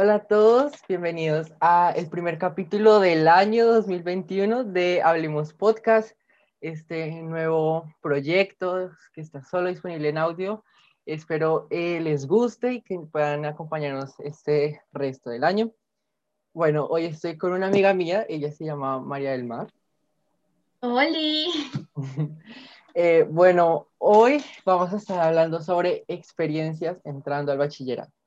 Hola a todos, bienvenidos a el primer capítulo del año 2021 de Hablemos Podcast, este nuevo proyecto que está solo disponible en audio. Espero eh, les guste y que puedan acompañarnos este resto del año. Bueno, hoy estoy con una amiga mía, ella se llama María del Mar. ¡Holi! Eh, bueno, hoy vamos a estar hablando sobre experiencias entrando al bachillerato.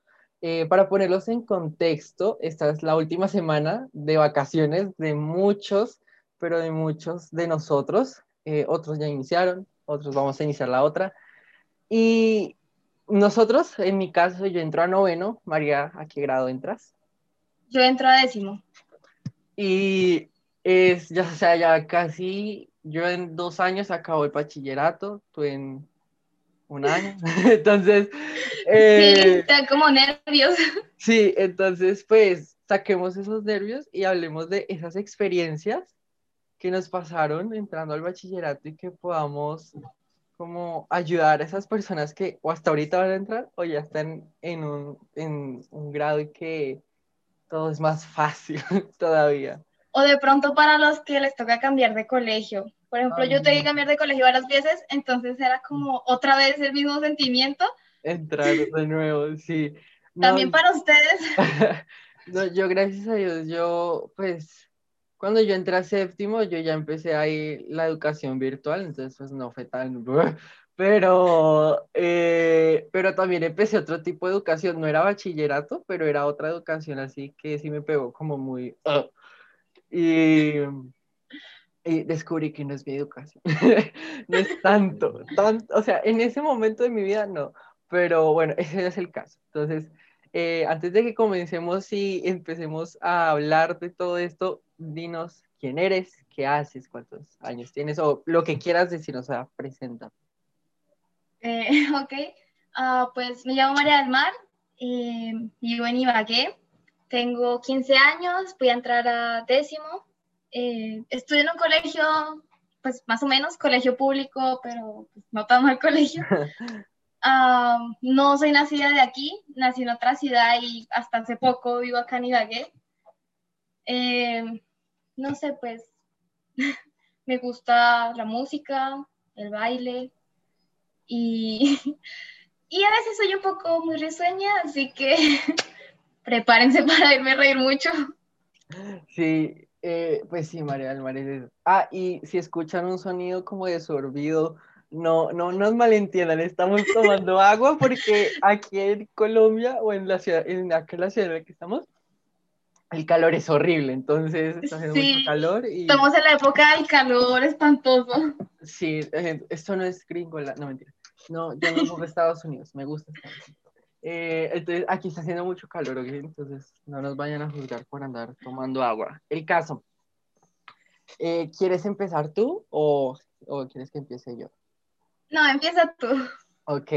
Eh, para ponerlos en contexto, esta es la última semana de vacaciones de muchos, pero de muchos de nosotros. Eh, otros ya iniciaron, otros vamos a iniciar la otra. Y nosotros, en mi caso, yo entro a noveno. María, ¿a qué grado entras? Yo entro a décimo. Y es, ya sea, ya casi, yo en dos años acabo el bachillerato, tú en un año. entonces. Eh, sí, están como nervios. Sí, entonces, pues saquemos esos nervios y hablemos de esas experiencias que nos pasaron entrando al bachillerato y que podamos como ayudar a esas personas que o hasta ahorita van a entrar o ya están en un, en un grado y que todo es más fácil todavía. O de pronto para los que les toca cambiar de colegio. Por ejemplo, yo tengo que cambiar de colegio varias veces, entonces era como otra vez el mismo sentimiento. Entrar de nuevo, sí. También para ustedes. no, yo gracias a Dios, yo pues cuando yo entré a séptimo, yo ya empecé ahí la educación virtual, entonces pues no fue tan... Pero, eh, pero también empecé otro tipo de educación, no era bachillerato, pero era otra educación, así que sí me pegó como muy... y y descubrí que no es mi educación. no es tanto, tanto, o sea, en ese momento de mi vida no, pero bueno, ese es el caso. Entonces, eh, antes de que comencemos y empecemos a hablar de todo esto, dinos quién eres, qué haces, cuántos años tienes o lo que quieras decir, o sea, presenta. Eh, ok, uh, pues me llamo María del Mar, eh, vivo en Ibagué, tengo 15 años, voy a entrar a décimo eh, estudié en un colegio, pues más o menos, colegio público, pero pues, no tan mal colegio. No soy nacida de aquí, nací en otra ciudad y hasta hace poco vivo acá en Ibagué. Eh, no sé, pues me gusta la música, el baile y, y a veces soy un poco muy risueña, así que prepárense para irme a reír mucho. Sí, eh, pues sí, María del Ah, y si escuchan un sonido como de sorbido, no, no nos malentiendan, estamos tomando agua porque aquí en Colombia o en la ciudad, en aquella ciudad en la que estamos, el calor es horrible, entonces está haciendo mucho calor. Y... Estamos en la época del calor espantoso. Sí, eh, esto no es gringola, no mentira. No, yo no soy de Estados Unidos, me gusta Estados Unidos. Eh, entonces, aquí está haciendo mucho calor, ¿ok? Entonces, no nos vayan a juzgar por andar tomando agua. El caso, eh, ¿quieres empezar tú o, o, quieres que empiece yo? No, empieza tú. Ok,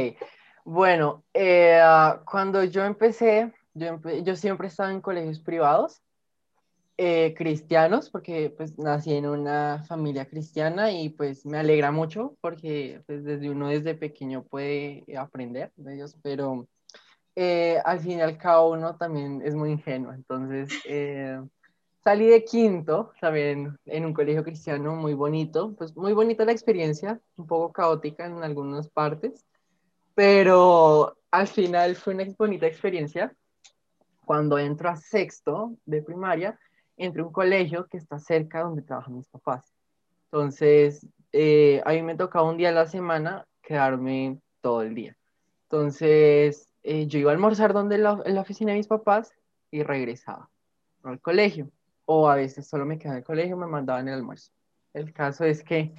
bueno, eh, cuando yo empecé, yo, yo, siempre estaba en colegios privados, cristianos, porque pues nací en una familia cristiana y pues me alegra mucho porque pues desde uno desde pequeño puede aprender de ellos, pero eh, al fin y al cabo uno también es muy ingenuo. Entonces, eh, salí de quinto, también en un colegio cristiano muy bonito, pues muy bonita la experiencia, un poco caótica en algunas partes, pero al final fue una bonita experiencia. Cuando entro a sexto de primaria, entro a un colegio que está cerca donde trabajan mis papás. Entonces, eh, a mí me tocaba un día a la semana quedarme todo el día. Entonces, eh, yo iba a almorzar donde la, en la oficina de mis papás y regresaba al colegio. O a veces solo me quedaba en el colegio, me mandaban el almuerzo. El caso es que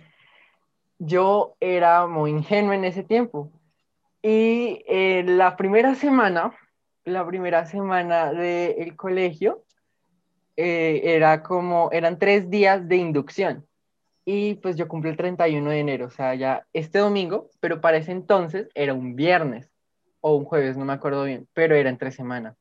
yo era muy ingenuo en ese tiempo. Y eh, la primera semana, la primera semana del colegio, eh, era como, eran tres días de inducción. Y pues yo cumplí el 31 de enero, o sea, ya este domingo, pero para ese entonces era un viernes o un jueves, no me acuerdo bien, pero era entre semana.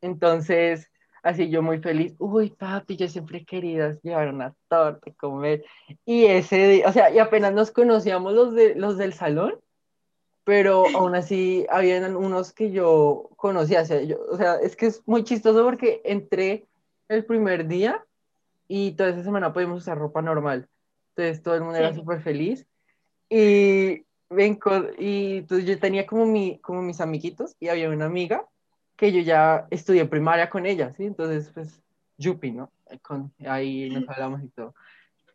Entonces, así yo muy feliz, uy, papi, yo siempre he querido llevar una torta, comer. Y ese día, o sea, y apenas nos conocíamos los, de, los del salón, pero aún así habían unos que yo conocía, o sea, o sea, es que es muy chistoso porque entré el primer día y toda esa semana pudimos usar ropa normal, entonces todo el mundo era súper feliz y, vengo, y entonces yo tenía como, mi, como mis amiguitos y había una amiga que yo ya estudié primaria con ella, ¿sí? Entonces, pues, Yupi, ¿no? Con, ahí nos hablamos y todo.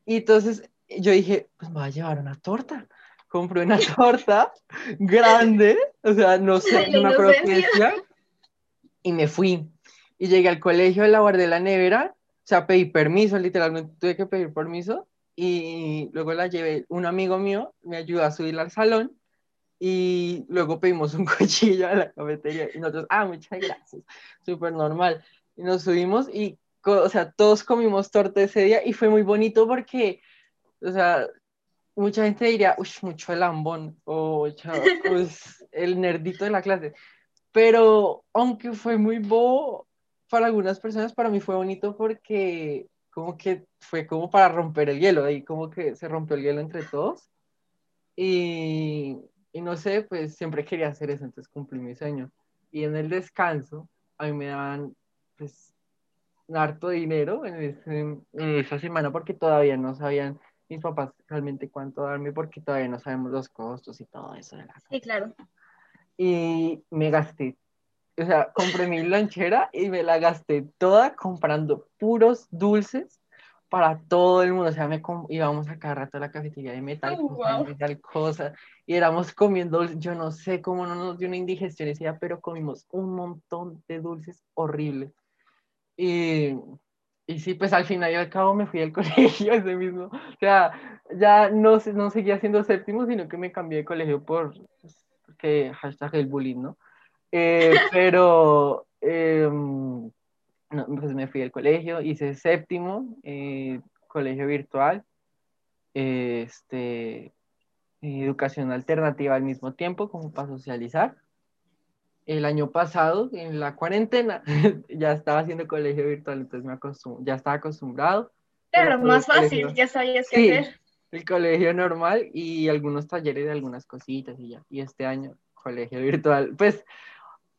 Y entonces yo dije, pues me voy a llevar una torta. Compré una torta grande, o sea, no sé, una me y me fui. Y llegué al colegio, la guardé la nevera, o sea, pedí permiso, literalmente tuve que pedir permiso, y luego la llevé, un amigo mío me ayudó a subirla al salón, y luego pedimos un cuchillo a la cafetería, y nosotros, ah, muchas gracias, súper normal. Y nos subimos y o sea, todos comimos torta ese día y fue muy bonito porque, o sea, mucha gente diría, uy, mucho el lambón o pues, el nerdito de la clase. Pero aunque fue muy bobo para algunas personas, para mí fue bonito porque como que fue como para romper el hielo, ahí como que se rompió el hielo entre todos. Y, y no sé, pues siempre quería hacer eso, entonces cumplí mi sueño. Y en el descanso, a mí me daban, pues, harto dinero en, esa semana porque todavía no sabían mis papás realmente cuánto darme porque todavía no sabemos los costos y todo eso. De la sí, claro. Y me gasté, o sea, compré mi lonchera y me la gasté toda comprando puros dulces para todo el mundo. O sea, me íbamos a cada rato a la cafetería de metal, oh, tal cosa, y éramos comiendo, yo no sé cómo no nos dio una indigestión ese día, pero comimos un montón de dulces horribles. Y, y sí, pues al final y al cabo me fui al colegio ese mismo. O sea, ya no, no seguía siendo séptimo, sino que me cambié de colegio por pues, que hashtag el bullying, ¿no? Eh, pero em, pues me fui al colegio, hice séptimo, eh, colegio virtual, este, educación alternativa al mismo tiempo, como para socializar el año pasado, en la cuarentena, ya estaba haciendo colegio virtual, entonces me acostum ya estaba acostumbrado. Claro, más fácil, ya sabías qué hacer. El colegio normal y algunos talleres de algunas cositas y ya. Y este año, colegio virtual. Pues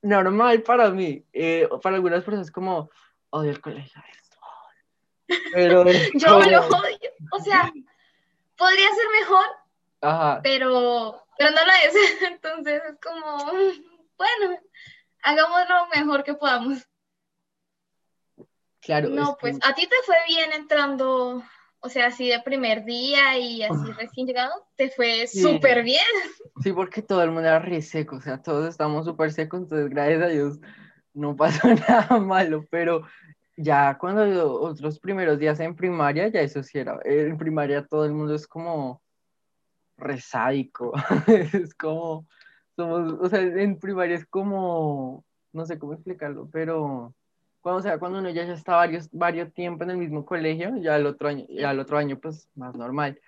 normal para mí. Eh, para algunas personas como, odio el colegio. Pero Yo lo odio. O sea, podría ser mejor, Pero, pero no lo es. Entonces es como bueno, hagamos lo mejor que podamos. Claro. No, pues a ti te fue bien entrando, o sea, así de primer día y así recién llegado, te fue súper bien. Sí, porque todo el mundo era re seco, o sea, todos estamos súper secos, entonces gracias a Dios no pasó nada malo, pero ya cuando otros primeros días en primaria, ya eso sí era, en primaria todo el mundo es como resádico, es como o sea, en primaria es como, no sé cómo explicarlo, pero cuando, o sea, cuando uno ya, ya está varios, varios tiempo en el mismo colegio, ya el otro año, ya el otro año pues más normal.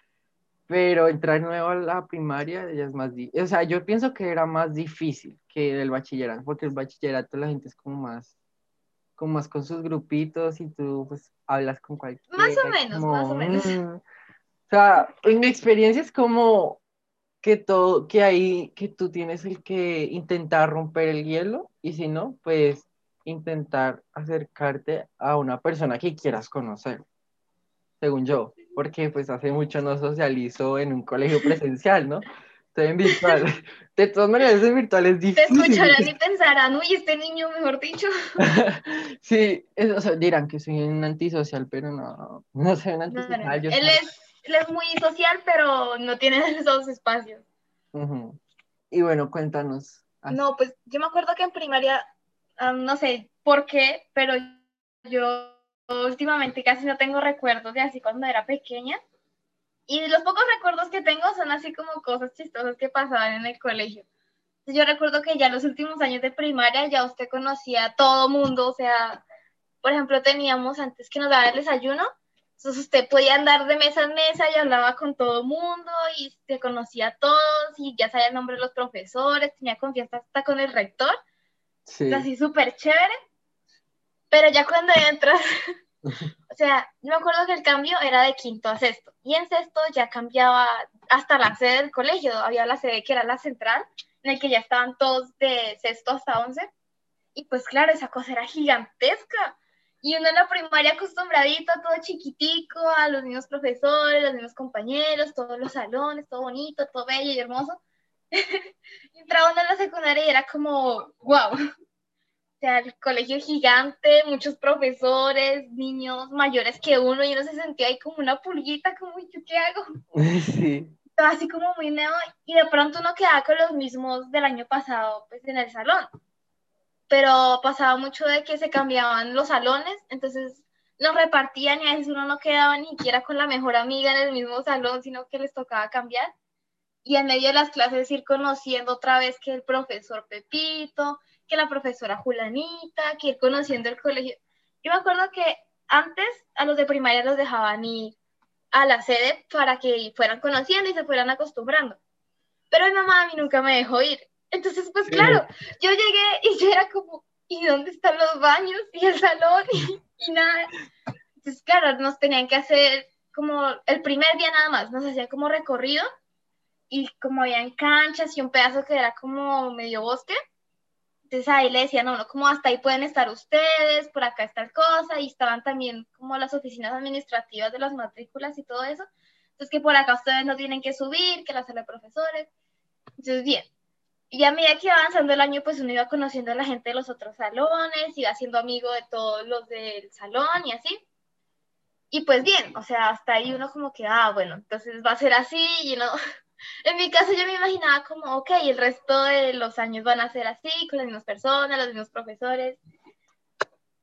Pero entrar nuevo a la primaria ya es más. O sea, yo pienso que era más difícil que el bachillerato, porque el bachillerato la gente es como más, como más con sus grupitos y tú pues hablas con cualquiera. Más o menos, más o menos. Mm". o sea, en mi experiencia es como que todo, que ahí, que tú tienes el que intentar romper el hielo y si no, pues intentar acercarte a una persona que quieras conocer, según yo, porque pues hace mucho no socializo en un colegio presencial, ¿no? Estoy en virtual. De todas maneras, en virtual es difícil. Te escucharán y pensarán, uy, este niño, mejor dicho. sí, o sea, dirán que soy un antisocial, pero no, no soy un antisocial. Él es él es muy social, pero no tiene esos espacios. Y bueno, cuéntanos. No, pues yo me acuerdo que en primaria, no sé por qué, pero yo últimamente casi no tengo recuerdos de así cuando era pequeña. Y los pocos recuerdos que tengo son así como cosas chistosas que pasaban en el colegio. Yo recuerdo que ya en los últimos años de primaria ya usted conocía a todo mundo, o sea, por ejemplo, teníamos antes que nos daba el desayuno, entonces usted podía andar de mesa en mesa y hablaba con todo mundo y se conocía a todos y ya sabía el nombre de los profesores, tenía confianza hasta con el rector. Sí. Así súper chévere. Pero ya cuando entras, o sea, yo me acuerdo que el cambio era de quinto a sexto. Y en sexto ya cambiaba hasta la sede del colegio. Había la sede que era la central en el que ya estaban todos de sexto hasta once. Y pues claro, esa cosa era gigantesca. Y uno en la primaria acostumbradito, todo chiquitico, a los mismos profesores, los mismos compañeros, todos los salones, todo bonito, todo bello y hermoso. entraba uno en la secundaria y era como, wow. O sea, el colegio gigante, muchos profesores, niños mayores que uno, y uno se sentía ahí como una pulguita, como, ¿yo qué hago? Sí. Todo así como muy nuevo, y de pronto uno quedaba con los mismos del año pasado, pues en el salón. Pero pasaba mucho de que se cambiaban los salones, entonces los repartían y a veces uno no quedaba ni siquiera con la mejor amiga en el mismo salón, sino que les tocaba cambiar y en medio de las clases ir conociendo otra vez que el profesor Pepito, que la profesora Julanita, que ir conociendo el colegio. Yo me acuerdo que antes a los de primaria los dejaban ir a la sede para que fueran conociendo y se fueran acostumbrando. Pero mi mamá a mí nunca me dejó ir. Entonces, pues claro, yo llegué y yo era como, ¿y dónde están los baños y el salón y, y nada? Entonces, claro, nos tenían que hacer como el primer día nada más, nos hacían como recorrido y como habían canchas y un pedazo que era como medio bosque, entonces ahí le decían a uno como hasta ahí pueden estar ustedes, por acá está el cosa, y estaban también como las oficinas administrativas de las matrículas y todo eso, entonces que por acá ustedes no tienen que subir, que la sala de profesores, entonces bien. Y a medida que iba avanzando el año, pues uno iba conociendo a la gente de los otros salones, iba siendo amigo de todos los del salón y así. Y pues bien, o sea, hasta ahí uno como que, ah, bueno, entonces va a ser así y no, en mi caso yo me imaginaba como, ok, el resto de los años van a ser así, con las mismas personas, los mismos profesores.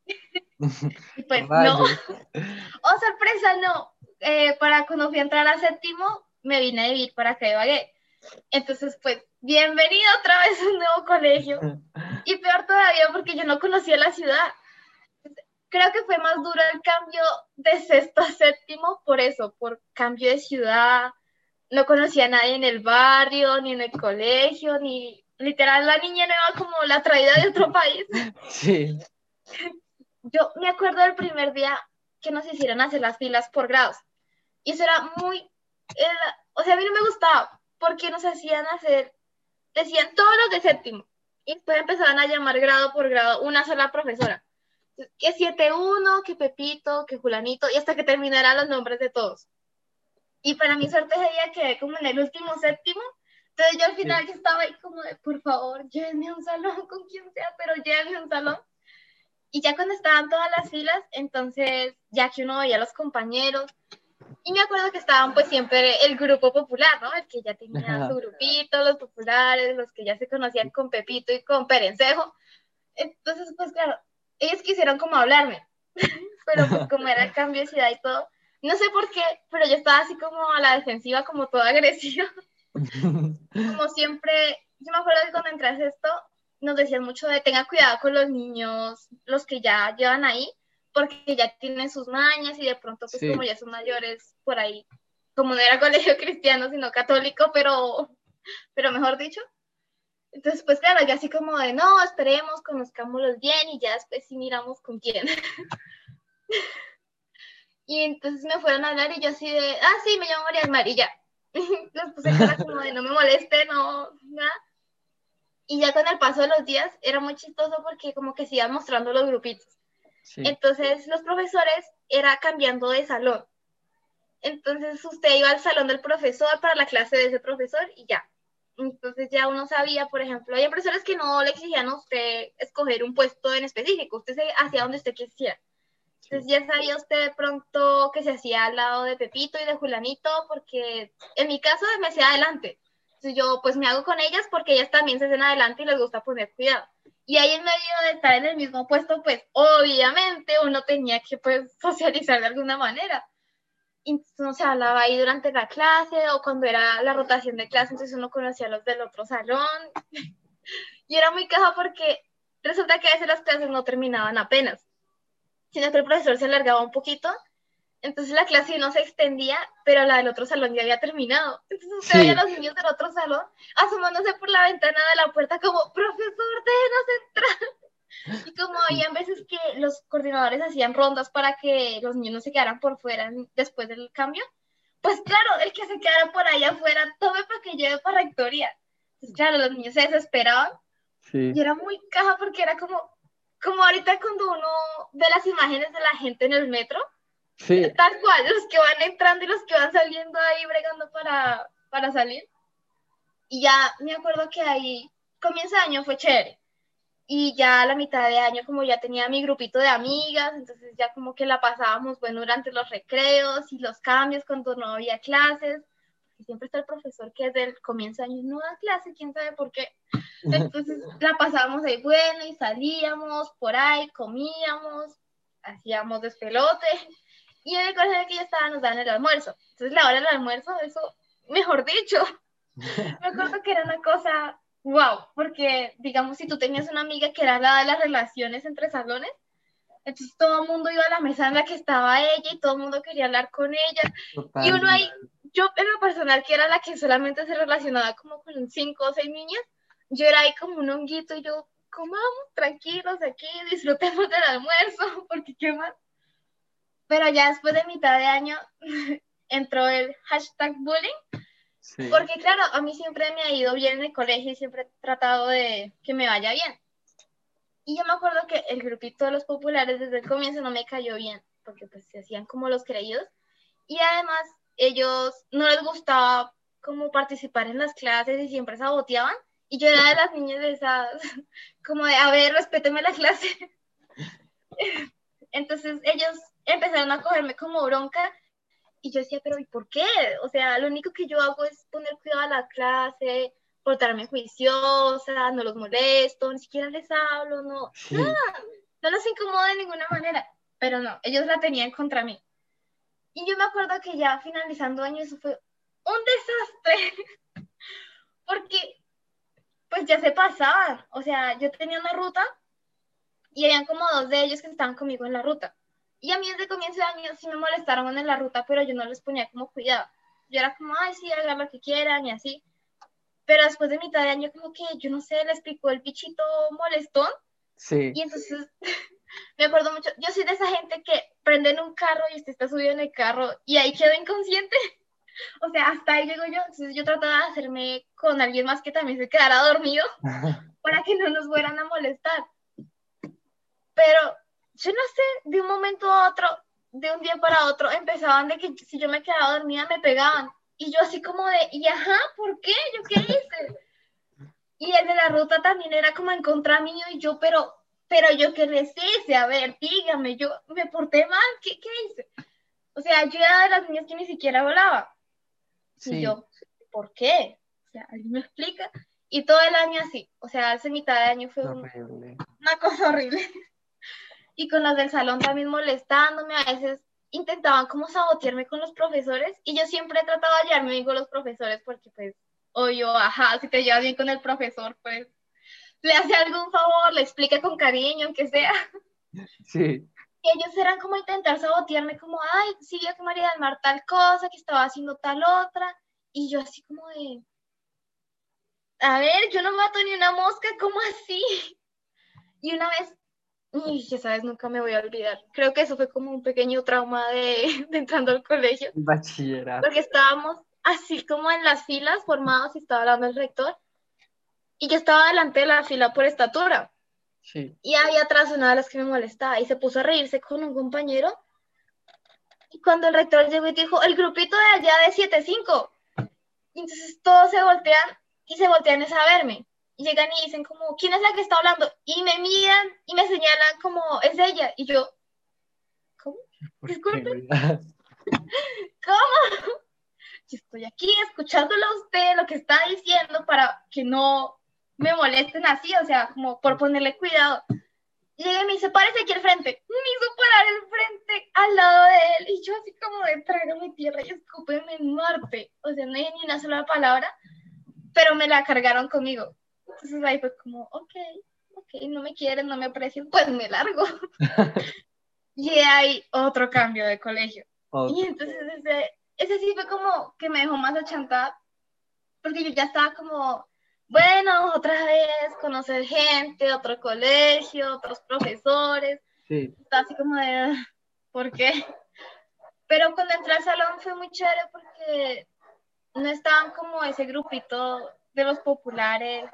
y pues no. Oh, sorpresa, no. Eh, para cuando fui a entrar a séptimo, me vine a vivir para que Ibagué. Entonces, pues, bienvenido otra vez a un nuevo colegio. Y peor todavía porque yo no conocía la ciudad. Creo que fue más duro el cambio de sexto a séptimo por eso, por cambio de ciudad, no conocía a nadie en el barrio, ni en el colegio, ni literal la niña iba como la traída de otro país. Sí. Yo me acuerdo del primer día que nos hicieron hacer las filas por grados. Y eso era muy, o sea, a mí no me gustaba porque nos hacían hacer, decían todos los de séptimo. Y después empezaban a llamar grado por grado una sola profesora. Que 7-1, que Pepito, que Julanito, y hasta que terminaran los nombres de todos. Y para mi suerte ese día quedé como en el último séptimo. Entonces yo al final que estaba ahí como de, por favor, llévenme a un salón con quien sea, pero llévenme a un salón. Y ya cuando estaban todas las filas, entonces ya que uno veía a los compañeros, y me acuerdo que estaban pues siempre el grupo popular, ¿no? El que ya tenía su grupito, los populares, los que ya se conocían con Pepito y con Perencejo. Entonces, pues claro, ellos quisieron como hablarme, pero pues como era el cambio de ciudad y todo, no sé por qué, pero yo estaba así como a la defensiva, como toda agresiva. como siempre, yo me acuerdo que cuando entré esto, nos decían mucho de tenga cuidado con los niños, los que ya llevan ahí, porque ya tienen sus mañas y de pronto, pues como ya son mayores por ahí, como no era colegio cristiano, sino católico, pero, pero mejor dicho. Entonces, pues claro, ya así como de, no, esperemos, conozcámoslos bien y ya después sí miramos con quién. Y entonces me fueron a hablar y yo así de, ah, sí, me llamo María Amarilla. Los puse cara como de no me moleste, no, nada. Y ya con el paso de los días era muy chistoso porque como que se iban mostrando los grupitos. Entonces los profesores era cambiando de salón. Entonces usted iba al salón del profesor para la clase de ese profesor y ya. Entonces ya uno sabía, por ejemplo, hay profesores que no le exigían a usted escoger un puesto en específico, usted se hacía donde usted quisiera. Entonces ya sabía usted de pronto que se hacía al lado de Pepito y de Julanito, porque en mi caso me hacía adelante. Entonces yo pues me hago con ellas porque ellas también se hacen adelante y les gusta poner cuidado. Y ahí en medio de estar en el mismo puesto, pues obviamente uno tenía que pues socializar de alguna manera. Entonces se hablaba ahí durante la clase o cuando era la rotación de clase, entonces uno conocía a los del otro salón. y era muy caja porque resulta que a veces las clases no terminaban apenas sino que el profesor se alargaba un poquito. Entonces la clase no se extendía, pero la del otro salón ya había terminado. Entonces usted veía a los niños del otro salón asomándose por la ventana de la puerta como, profesor, déjenos entrar. Y como había veces que los coordinadores hacían rondas para que los niños no se quedaran por fuera después del cambio, pues claro, el que se quedara por ahí afuera, tome para que lleve para rectoría. Entonces, claro, los niños se desesperaban Sí. y era muy caja porque era como, como ahorita cuando uno ve las imágenes de la gente en el metro, Sí. tal cual, los que van entrando y los que van saliendo ahí bregando para, para salir. Y ya me acuerdo que ahí, comienzo de año fue chévere. Y ya a la mitad de año, como ya tenía mi grupito de amigas, entonces ya como que la pasábamos, bueno, durante los recreos y los cambios cuando no había clases. Y siempre está el profesor que desde el comienzo de año no da clase, quién sabe por qué. Entonces la pasábamos ahí bueno y salíamos por ahí, comíamos, hacíamos despelote. Y en el colegio en el que yo estaba nos daban el almuerzo. Entonces la hora del almuerzo, eso, mejor dicho, me acuerdo que era una cosa, wow, porque digamos, si tú tenías una amiga que era la de las relaciones entre salones, entonces todo el mundo iba a la mesa en la que estaba ella y todo el mundo quería hablar con ella. Y uno ahí, yo en lo personal, que era la que solamente se relacionaba como con cinco o seis niñas, yo era ahí como un honguito y yo, comamos tranquilos aquí, disfrutemos del almuerzo, porque qué más. Pero ya después de mitad de año entró el hashtag bullying, Sí. porque claro, a mí siempre me ha ido bien en el colegio y siempre he tratado de que me vaya bien. Y yo me acuerdo que el grupito de los populares desde el comienzo no me cayó bien, porque pues se hacían como los creídos. Y además ellos no les gustaba como participar en las clases y siempre saboteaban. Y yo era de las niñas de esas, como de, a ver, respéteme la clase. Entonces ellos empezaron a cogerme como bronca y yo decía, pero ¿y por qué? O sea, lo único que yo hago es poner cuidado a la clase, portarme juiciosa, no los molesto, ni siquiera les hablo, no, Sí. no los incomodo de ninguna manera. Pero no, ellos la tenían contra mí. Y yo me acuerdo que ya finalizando año eso fue un desastre, porque ya se pasaban. O sea, yo tenía una ruta y habían como dos de ellos que estaban conmigo en la ruta. Y a mí desde comienzo de año sí me molestaron en la ruta, pero yo no les ponía como cuidado. Yo era como, ay, sí, hagan lo que quieran y así. Pero después de mitad de año, como que, yo no sé, les picó el bichito molestón. Sí. Y entonces, me acuerdo mucho, yo soy de esa gente que prenden un carro y usted está subido en el carro y ahí quedó inconsciente. O sea, hasta ahí llego yo. Entonces yo trataba de hacerme con alguien más que también se quedara dormido para que no nos fueran a molestar. Pero yo no sé, de un momento a otro, de un día para otro, empezaban de que si yo me quedaba dormida me pegaban. Y yo así como de, y ajá, ¿por qué? ¿Yo qué hice? Y el de la ruta también era como en contra mío y yo, pero, pero yo qué les hice, a ver, dígame, yo me porté mal, ¿qué, qué hice? O sea, yo era de las niñas que ni siquiera volaba. Y Sí. yo, ¿por qué? O sea, ¿alguien me explica? Y todo el año así, o sea, hace mitad de año fue un- una cosa horrible. Y con los del salón también molestándome, a veces intentaban como sabotearme con los profesores y yo siempre he tratado de llevarme bien con los profesores porque pues, obvio, ajá, si te llevas bien con el profesor, pues le hace algún favor, le explica con cariño, aunque sea. Sí. Y ellos eran como intentar sabotearme como, ay, sí vio que María del Mar tal cosa, que estaba haciendo tal otra. Y yo así como de, a ver, yo no mato ni una mosca, ¿cómo así? Y una vez, y ya sabes, nunca me voy a olvidar. Creo que eso fue como un pequeño trauma de, de entrando al colegio. Bachillerato. Porque estábamos así como en las filas formados y estaba hablando el rector. Y yo estaba delante de la fila por estatura. Sí. Y había atrás una de las que me molestaba y se puso a reírse con un compañero. Y cuando el rector llegó y dijo, el grupito de allá de 7-5. Y entonces todos se voltean y se voltean es a verme. Y llegan y dicen como, ¿quién es la que está hablando? Y me miran y me señalan como, es ella. Y yo, ¿cómo? ¿Por Disculpe. qué? ¿Cómo? Yo estoy aquí escuchándolo a usted, lo que está diciendo, para que no me molesten así, o sea, como por ponerle cuidado. Llega y me dice, párese aquí al frente. Me hizo parar el frente al lado de él. Y yo así como de trágame tierra y escúpeme en Marte. O sea, no dije ni una sola palabra, pero me la cargaron conmigo. Entonces ahí fue como, ok, ok, no me quieren, no me aprecian, pues me largo. y hay otro cambio de colegio. Oh, Y entonces ese, ese sí fue como que me dejó más achantada, porque yo ya estaba como, bueno, otra vez conocer gente, otro colegio, otros profesores, sí. así como de, "Ah, ¿por qué? Pero cuando entré al salón fue muy chévere porque no estaban como ese grupito de los populares,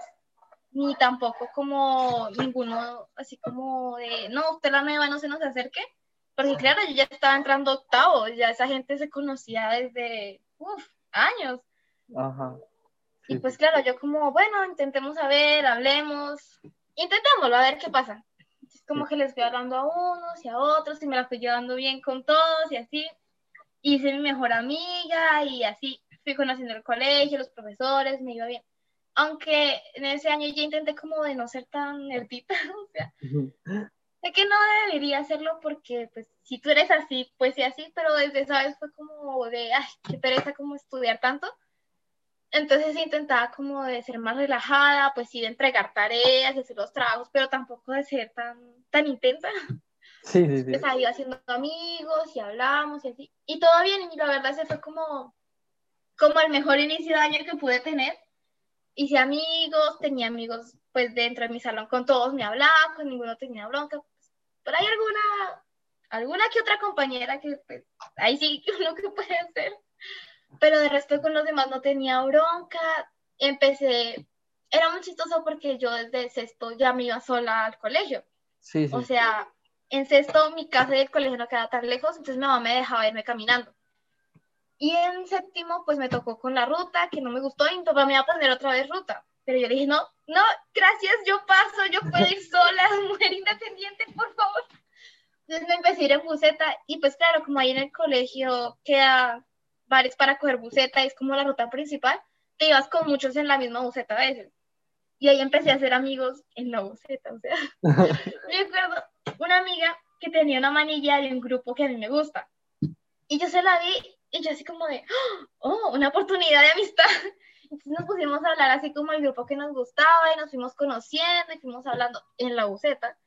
ni tampoco como ninguno, así como de, no, usted la nueva, no se nos acerque, porque claro, yo ya estaba entrando octavo, ya esa gente se conocía desde, uff, años. Ajá. Y pues claro, yo como, bueno, intentemos a ver, hablemos, intentémoslo, a ver qué pasa. Es como que les fui hablando a unos y a otros y me la fui llevando bien con todos y así. Hice mi mejor amiga y así fui conociendo el colegio, los profesores, me iba bien. Aunque en ese año ya intenté como de no ser tan nerdita, o sea, sé que no debería hacerlo porque pues si tú eres así, pues sí así, pero desde esa vez fue como de, ay, qué pereza como estudiar tanto entonces intentaba como de ser más relajada, pues sí, de entregar tareas, de hacer los trabajos, pero tampoco de ser tan, tan intensa. Sí, sí, sí. Pues ahí haciendo amigos y hablamos y así. Y todo bien, y la verdad se fue como, como el mejor inicio de año que pude tener. Hice amigos, tenía amigos pues dentro de mi salón, con todos me hablaba, con ninguno tenía bronca. Pues, pero hay alguna, alguna que otra compañera que pues, ahí sí uno que puede hacer pero de resto con los demás no tenía bronca. Empecé, era muy chistoso porque yo desde sexto ya me iba sola al colegio. Sí, sí. O sea, en sexto mi casa y el colegio no quedaba tan lejos, entonces mi mamá me dejaba irme caminando. Y en séptimo, pues me tocó con la ruta, que no me gustó, y mi papá me iba a poner otra vez ruta. Pero yo le dije, no, no, gracias, yo paso, yo puedo ir sola, mujer independiente, por favor. Entonces me empecé a ir en buseta, y pues claro, como ahí en el colegio queda bares para coger buseta, es como la ruta principal, te ibas con muchos en la misma buseta a veces. Y ahí empecé a hacer amigos en la buseta, o sea, me acuerdo una amiga que tenía una manilla de un grupo que a mí me gusta. Y yo se la vi y yo así como de, oh, una oportunidad de amistad. Entonces nos pusimos a hablar así como el grupo que nos gustaba y nos fuimos conociendo y fuimos hablando en la buceta.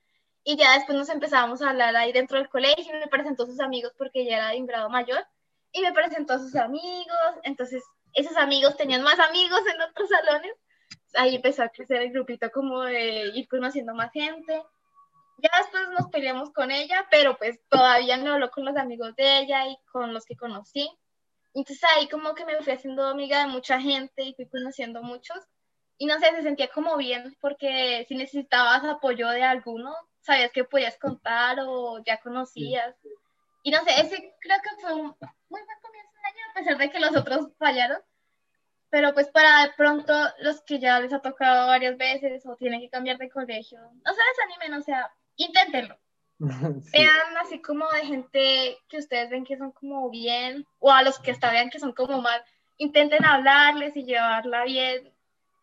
Y ya después nos empezábamos a hablar ahí dentro del colegio y me presentó sus amigos porque ya era de un grado mayor y me presentó a sus amigos, entonces esos amigos tenían más amigos en otros salones, ahí empezó a crecer el grupito como de ir conociendo más gente. Ya después nos peleamos con ella, pero pues todavía me habló con los amigos de ella y con los que conocí. Entonces ahí como que me fui haciendo amiga de mucha gente y fui conociendo muchos. Y no sé, se sentía como bien porque si necesitabas apoyo de alguno, sabías que podías contar o ya conocías. Y no sé, ese creo que fue un muy buen comienzo de año, a pesar de que los otros fallaron. Pero pues para de pronto los que ya les ha tocado varias veces o tienen que cambiar de colegio, no se desanimen, o sea, inténtenlo. Vean así como de gente que ustedes ven que son como bien, o a los que hasta vean que son como mal, intenten hablarles y llevarla bien,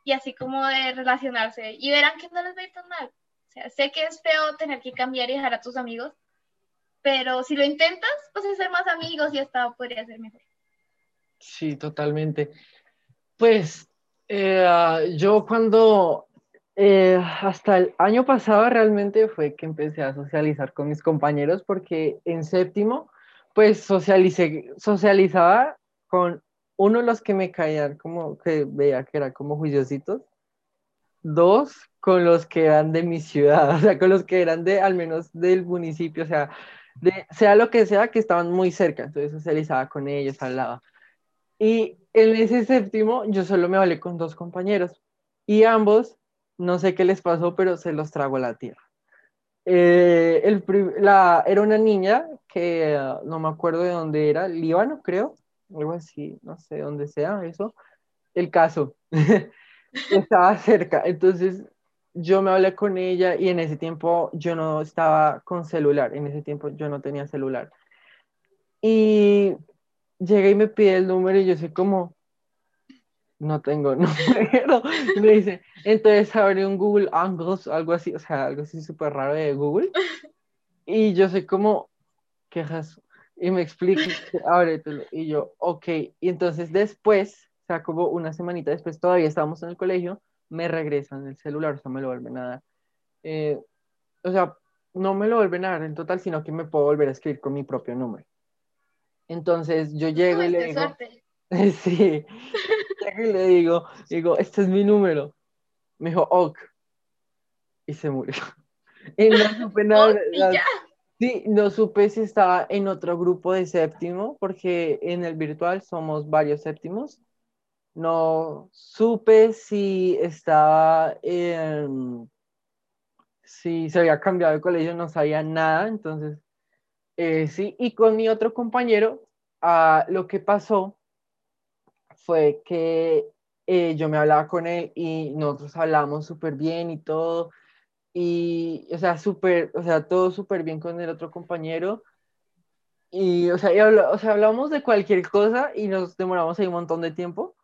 y así como de relacionarse, y verán que no les va a ir tan mal. O sea, sé que es feo tener que cambiar y dejar a tus amigos, pero si lo intentas, pues hacer más amigos y hasta podría ser mejor. Sí, totalmente. Pues eh, yo cuando, eh, hasta el año pasado realmente fue que empecé a socializar con mis compañeros porque en séptimo, pues socialicé, socializaba con uno de los que me caían como que veía que era como juiciositos, dos con los que eran de mi ciudad, o sea, con los que eran de al menos del municipio, o sea, sea lo que sea, que estaban muy cerca, entonces socializaba con ellos, hablaba. Y en ese séptimo yo solo me hablé con dos compañeros y ambos, no sé qué les pasó, pero se los trago a la tierra. Eh, el, la, era una niña que ah, no me acuerdo de dónde era, Líbano creo, algo así, no sé dónde sea eso. El caso estaba cerca, entonces yo me hablé con ella y en ese tiempo yo no estaba con celular, en ese tiempo yo no tenía celular. Y llegué y me pide el número y yo sé como, no tengo número. Y me dice, entonces abre un Google Angles, algo así, o sea, algo así súper raro de Google. Y yo sé como, quejas. Y me explica, ábretelo. Y yo, ok. Y entonces después, o sea, como una semanita después, todavía estábamos en el colegio, me regresan el celular, o sea, me lo vuelven a dar. Eh, o sea, no me lo vuelven a dar en total, sino que me puedo volver a escribir con mi propio número. Entonces yo llego y le digo, sí, y le digo, digo, este es mi número. Me dijo, ok. Y se murió. Y no supe nada. sí, no supe si estaba en otro grupo de séptimo, porque en el virtual somos varios séptimos no supe si estaba, si se había cambiado de colegio, no sabía nada, entonces, eh, sí, y con mi otro compañero, ah, lo que pasó fue que eh, yo me hablaba con él y nosotros hablamos súper bien y todo, y, o sea, súper, o sea, todo súper bien con el otro compañero, y, o sea, y o sea, hablamos de cualquier cosa y nos demoramos ahí un montón de tiempo,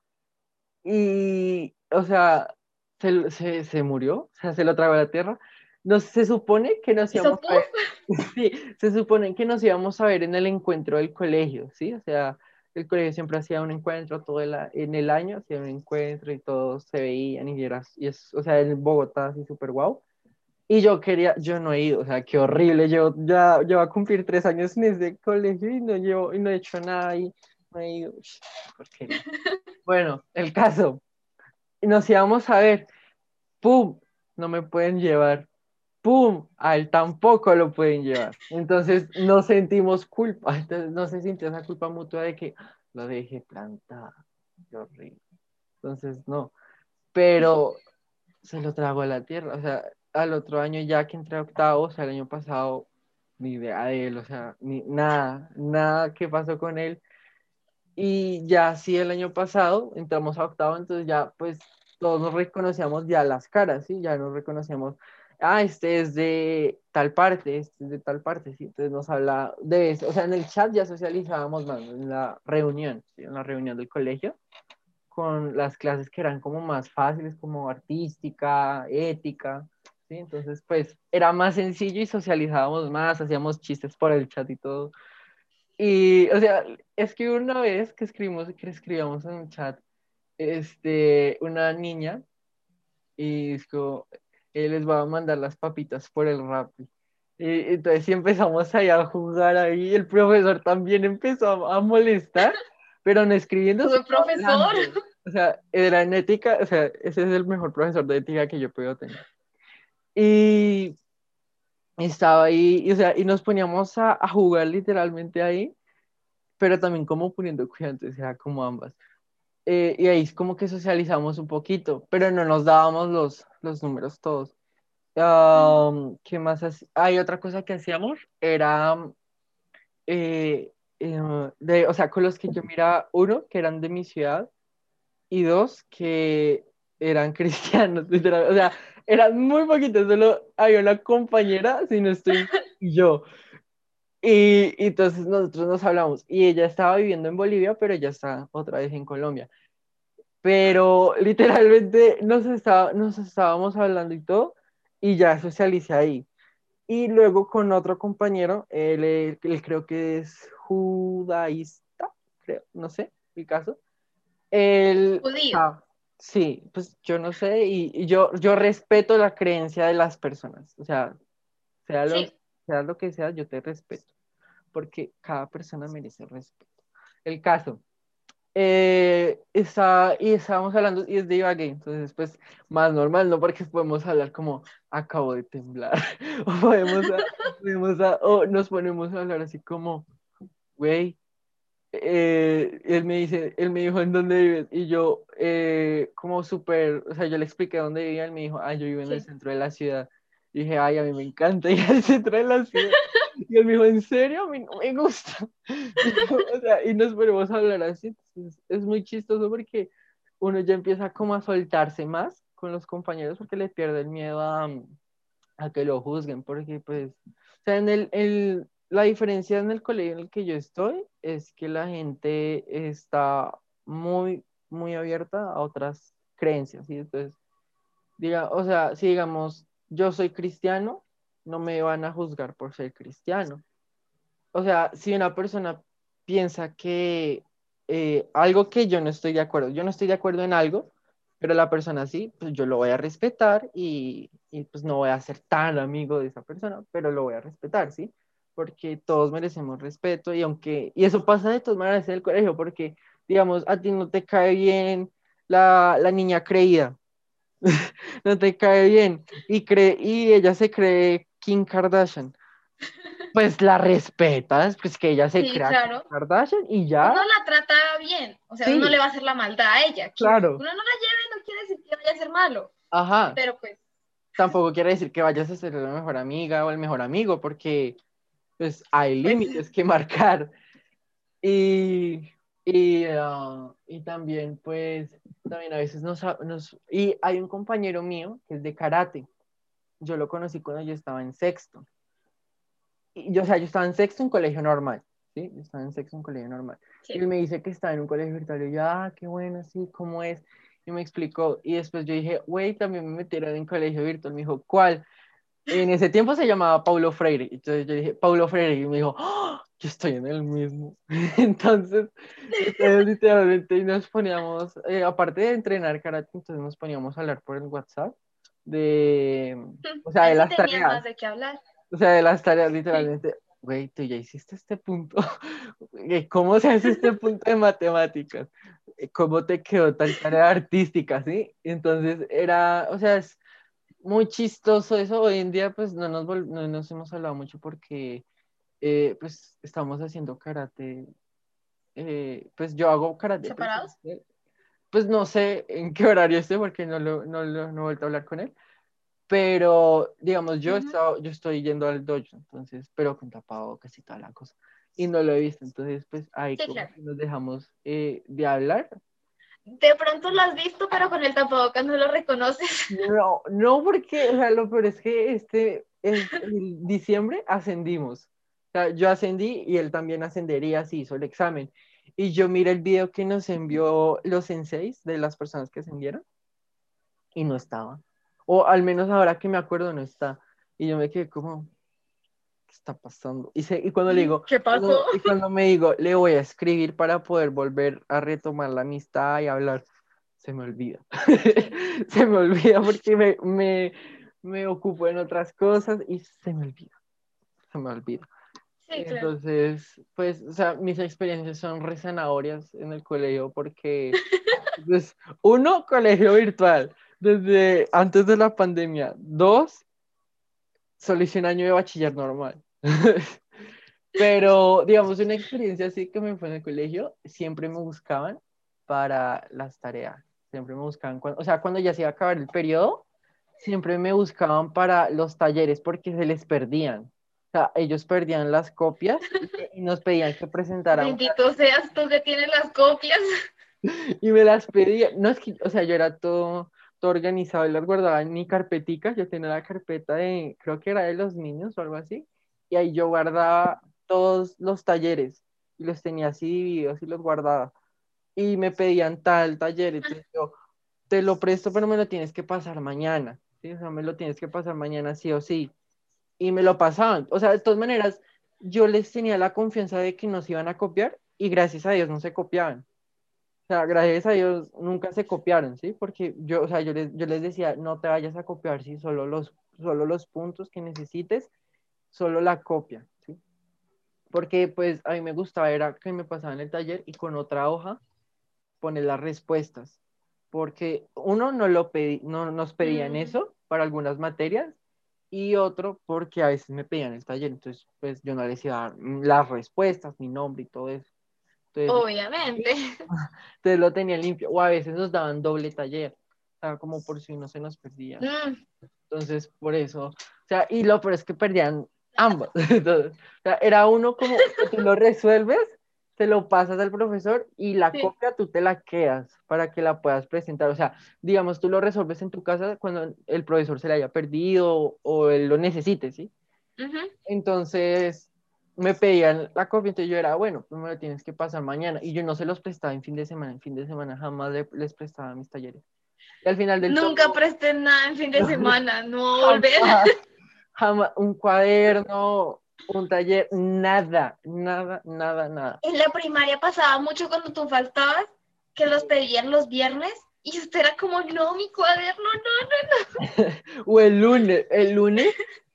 y, o sea, se, se, se murió, o sea, se lo tragó a la tierra, no, se supone que nos íbamos a ver, sí, se supone que nos íbamos a ver en el encuentro del colegio, ¿sí? O sea, el colegio siempre hacía un encuentro todo el, en el año, hacía un encuentro y todos se veían y era, y es, o sea, en Bogotá así súper guau. Y yo quería, yo no he ido, o sea, qué horrible, yo ya, ya a cumplir tres años en ese colegio y no, llevo, y no he hecho nada y Bueno, el caso, nos íbamos a ver, ¡pum! No me pueden llevar ¡pum! A él tampoco lo pueden llevar. Entonces no sentimos culpa, entonces no se sintió esa culpa mutua de que lo dejé plantado. Qué horrible. Entonces no. Pero se lo trago a la tierra. O sea, al otro año ya que entré a octavo, o sea, el año pasado, ni idea de él, o sea, ni nada, nada que pasó con él. Y ya sí, el año pasado entramos a octavo, entonces ya pues todos nos reconocíamos ya las caras, ¿sí? Ya nos reconocíamos ah, este es de tal parte, este es de tal parte, ¿sí? Entonces nos habla de eso. O sea, en el chat ya socializábamos más, en la reunión, ¿sí? En la reunión del colegio, con las clases que eran como más fáciles, como artística, ética, ¿sí? Entonces, pues, era más sencillo y socializábamos más, hacíamos chistes por el chat y todo. Y, o sea, es que una vez que escribimos, que escribíamos en un chat, este, una niña, y como, él les va a mandar las papitas por el rap. Y entonces sí empezamos ahí a jugar ahí, el profesor también empezó a, molestar, pero no escribiendo. ¿Fue profesor? O sea, era en ética, o sea, ese es el mejor profesor de ética que yo puedo tener. Y estaba ahí, y, o sea, y nos poníamos a, a, jugar literalmente ahí, pero también como poniendo cuidado, o sea, como ambas. Eh, y ahí es como que socializamos un poquito, pero no nos dábamos los, los números todos. ¿Qué más? Hay otra cosa que hacíamos, era, eh, eh, de, o sea, con los que yo miraba, uno, que eran de mi ciudad, y dos, que eran cristianos, o sea, eran muy poquitos, solo había una compañera, si no estoy yo. Y, y, entonces nosotros nos hablamos y ella estaba viviendo en Bolivia, pero ella está otra vez en Colombia. Pero literalmente nos, estaba, nos estábamos hablando y todo, y ya socialicé ahí. Y luego con otro compañero, él, él, creo que es judaísta, creo, no sé, el caso. Él, Judío. Ah, sí, pues yo no sé, y, y, yo, yo respeto la creencia de las personas, o sea, sea lo, sí sea lo que sea, yo te respeto, porque cada persona merece respeto. El caso, eh, está, y estábamos hablando, y es de Ibagué, entonces pues más normal, ¿no? Porque podemos hablar como, acabo de temblar, o podemos, podemos o nos ponemos a hablar así como, güey, eh, él me dice, él me dijo, ¿en dónde vives? Y yo, eh, como súper, o sea, yo le expliqué dónde vivía, él me dijo, ah, yo vivo en sí. el centro de la ciudad. Y dije, ay, a mí me encanta ir al centro de la ciudad. Y él me dijo, ¿en serio? A mí no me gusta. Y, o sea, y nos ponemos a hablar así. Entonces, es muy chistoso porque uno ya empieza como a soltarse más con los compañeros porque le pierde el miedo a, a que lo juzguen. Porque, pues, o sea, en el, el, la diferencia en el colegio en el que yo estoy es que la gente está muy, muy abierta a otras creencias. Y entonces, diga, o sea, si digamos, yo soy cristiano, no me van a juzgar por ser cristiano. O sea, si una persona piensa que eh, algo que yo no estoy de acuerdo, yo no estoy de acuerdo en algo, pero la persona sí, pues yo lo voy a respetar y, y pues no voy a ser tan amigo de esa persona, pero lo voy a respetar, ¿sí? Porque todos merecemos respeto y aunque, y eso pasa de todas maneras en el colegio, porque digamos, a ti no te cae bien la, la niña creída, no te cae bien y, cree, y ella se cree Kim Kardashian. pues la respetas, pues que ella se Sí, crea claro. Kardashian y ya. Uno la trata bien, o sea, Sí. uno le va a hacer la maldad a ella. Que Claro. Uno no la lleve no quiere decir que vaya a ser malo, Ajá. pero pues, Tampoco quiere decir que vayas a ser la mejor amiga o el mejor amigo, porque pues hay Pues- límites que marcar. Y, y, ah, y también, pues, también a veces nos, nos... Y hay un compañero mío que es de karate. Yo lo conocí cuando yo estaba en sexto. Y yo, o sea, yo estaba en sexto en colegio normal, ¿sí? Yo estaba en sexto en colegio normal. sí. Y él me dice que está en un colegio virtual. Y yo, ah, qué bueno, sí, ¿cómo es? Y me explicó. Y después yo dije, güey, también me metieron en colegio virtual. Me dijo, ¿cuál? En ese tiempo se llamaba Paulo Freire. Entonces yo dije, Paulo Freire. Y me dijo, ¡Ah! yo estoy en el mismo. Entonces, entonces, literalmente nos poníamos, eh, aparte de entrenar karate, entonces nos poníamos a hablar por el WhatsApp de, o sea, de las tareas. más de qué hablar. O sea, de las tareas, literalmente, güey, tú ya hiciste este punto. Eh, ¿Cómo se hace este punto de matemáticas? Eh, ¿Cómo te quedó tal tarea artística, sí? Entonces, era, o sea, es muy chistoso eso. Hoy en día, pues, no nos, no nos hemos hablado mucho porque, eh, pues, estamos haciendo karate. eh, pues, yo hago karate. ¿Separados? Pues, no sé en qué horario esté porque no, lo, no, lo- no he vuelto a hablar con él. Pero, digamos, yo, he Ujú. estado- yo estoy yendo al dojo, entonces, pero con tapabocas y toda la cosa. Y no lo he visto, entonces, pues ahí Sí, claro. nos dejamos eh, de hablar. De pronto lo has visto, pero con el tapabocas no lo reconoces. No, no porque, o sea, lo peor es que este, el diciembre ascendimos. O sea, yo ascendí y él también ascendería si hizo el examen. Y yo miré el video que nos envió los senseis de las personas que ascendieron y no estaba. O al menos ahora que me acuerdo no está. Y yo me quedé como, ¿qué está pasando? Y, se- y cuando le digo, ¿Qué pasó? cuando- y cuando me digo, le voy a escribir para poder volver a retomar la amistad y hablar, se me olvida. se me olvida porque me, me, me ocupo en otras cosas y se me olvida. Se me olvida. Sí, claro. Entonces, pues, o sea, mis experiencias son re zanahorias en el colegio porque, pues, uno, colegio virtual, desde antes de la pandemia. Dos, solo hice un año de bachiller normal. Pero, digamos, una experiencia así que me fue en el colegio, siempre me buscaban para las tareas. Siempre me buscaban, cuando, o sea, cuando ya se iba a acabar el periodo, siempre me buscaban para los talleres porque se les perdían. O sea, ellos perdían las copias y, nos pedían que presentáramos Bendito seas tú que tienes las copias. y me las pedía. No es que, o sea, yo era todo, todo organizado y las guardaba en mi carpetica. Yo tenía la carpeta de, creo que era de los niños o algo así. Y ahí yo guardaba todos los talleres y los tenía así divididos y los guardaba. Y me pedían tal taller. Entonces yo te lo presto, pero me lo tienes que pasar mañana. ¿sí? O me lo tienes que pasar mañana sí o sí. Y me lo pasaban. O sea, de todas maneras, yo les tenía la confianza de que nos iban a copiar y gracias a Dios no se copiaban. Sea, gracias a Dios nunca se copiaron, ¿sí? Porque yo, o sea, yo les, yo les decía, no te vayas a copiar, ¿sí? Solo los, solo los puntos que necesites, solo la copia, ¿sí? Porque, pues, a mí me gustaba era que me pasaban el taller y con otra hoja poner las respuestas. Porque uno no, lo pedí, no nos pedían Mm. eso para algunas materias y otro porque a veces me pedían el taller, entonces, pues, yo no les iba a dar las respuestas, mi nombre y todo eso. Entonces, Obviamente. entonces lo tenían limpio. O a veces nos daban doble taller. O sea, como por si uno se nos perdía. Mm, Entonces, por eso. O sea, y lo peor es que perdían ambos. Entonces, o sea, era uno como que tú lo resuelves, te lo pasas al profesor y la Sí. copia tú te la quedas para que la puedas presentar. O sea, digamos, tú lo resuelves en tu casa cuando el profesor se le haya perdido o él lo necesite, ¿sí? ujú. Entonces me pedían la copia, entonces yo era, bueno, me lo tienes que pasar mañana. Y yo no se los prestaba en fin de semana, en fin de semana jamás le- les prestaba mis talleres. Y al final del Nunca todo, presté nada en fin de semana, no volver. jamás, jamás, un cuaderno, un taller, nada, nada, nada, nada. En la primaria pasaba mucho cuando tú faltabas, que los pedían los viernes y usted era como, no, mi cuaderno, no. O el lunes, el lunes,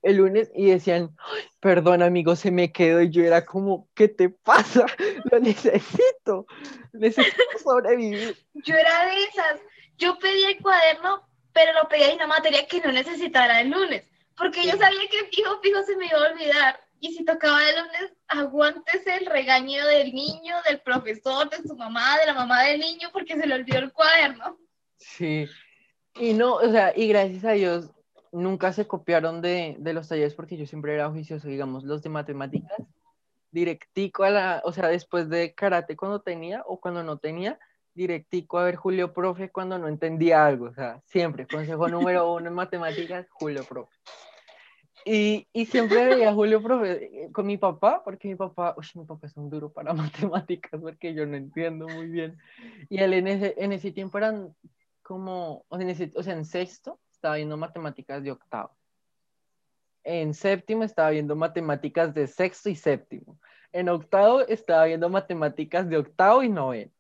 el lunes, y decían, "Ay, perdón amigo, se me quedó. Y yo era como, ¿qué te pasa? Lo necesito, necesito sobrevivir. Yo era de esas. Yo pedía el cuaderno, pero lo pedía en una materia que no necesitara el lunes, porque yo sabía que fijo, fijo se me iba a olvidar. Y si tocaba el lunes, aguántese el regaño del niño, del profesor, de su mamá, de la mamá del niño, porque se le olvidó el cuaderno. Sí. Y no, o sea, y gracias a Dios nunca se copiaron de, de los talleres porque yo siempre era juicioso, digamos, los de matemáticas, directico a la, o sea, después de karate cuando tenía o cuando no tenía, directico a ver Julio Profe cuando no entendía algo, o sea, siempre, consejo número uno en matemáticas, Julio Profe. Y, y, siempre veía a Julio Profe con mi papá, porque mi papá, uy, mi papá es un duro para matemáticas, porque yo no entiendo muy bien. Y él en ese, en ese tiempo eran como, en, ese, o sea, en sexto estaba viendo matemáticas de octavo. En séptimo estaba viendo matemáticas de sexto y séptimo. En octavo estaba viendo matemáticas de octavo y noveno.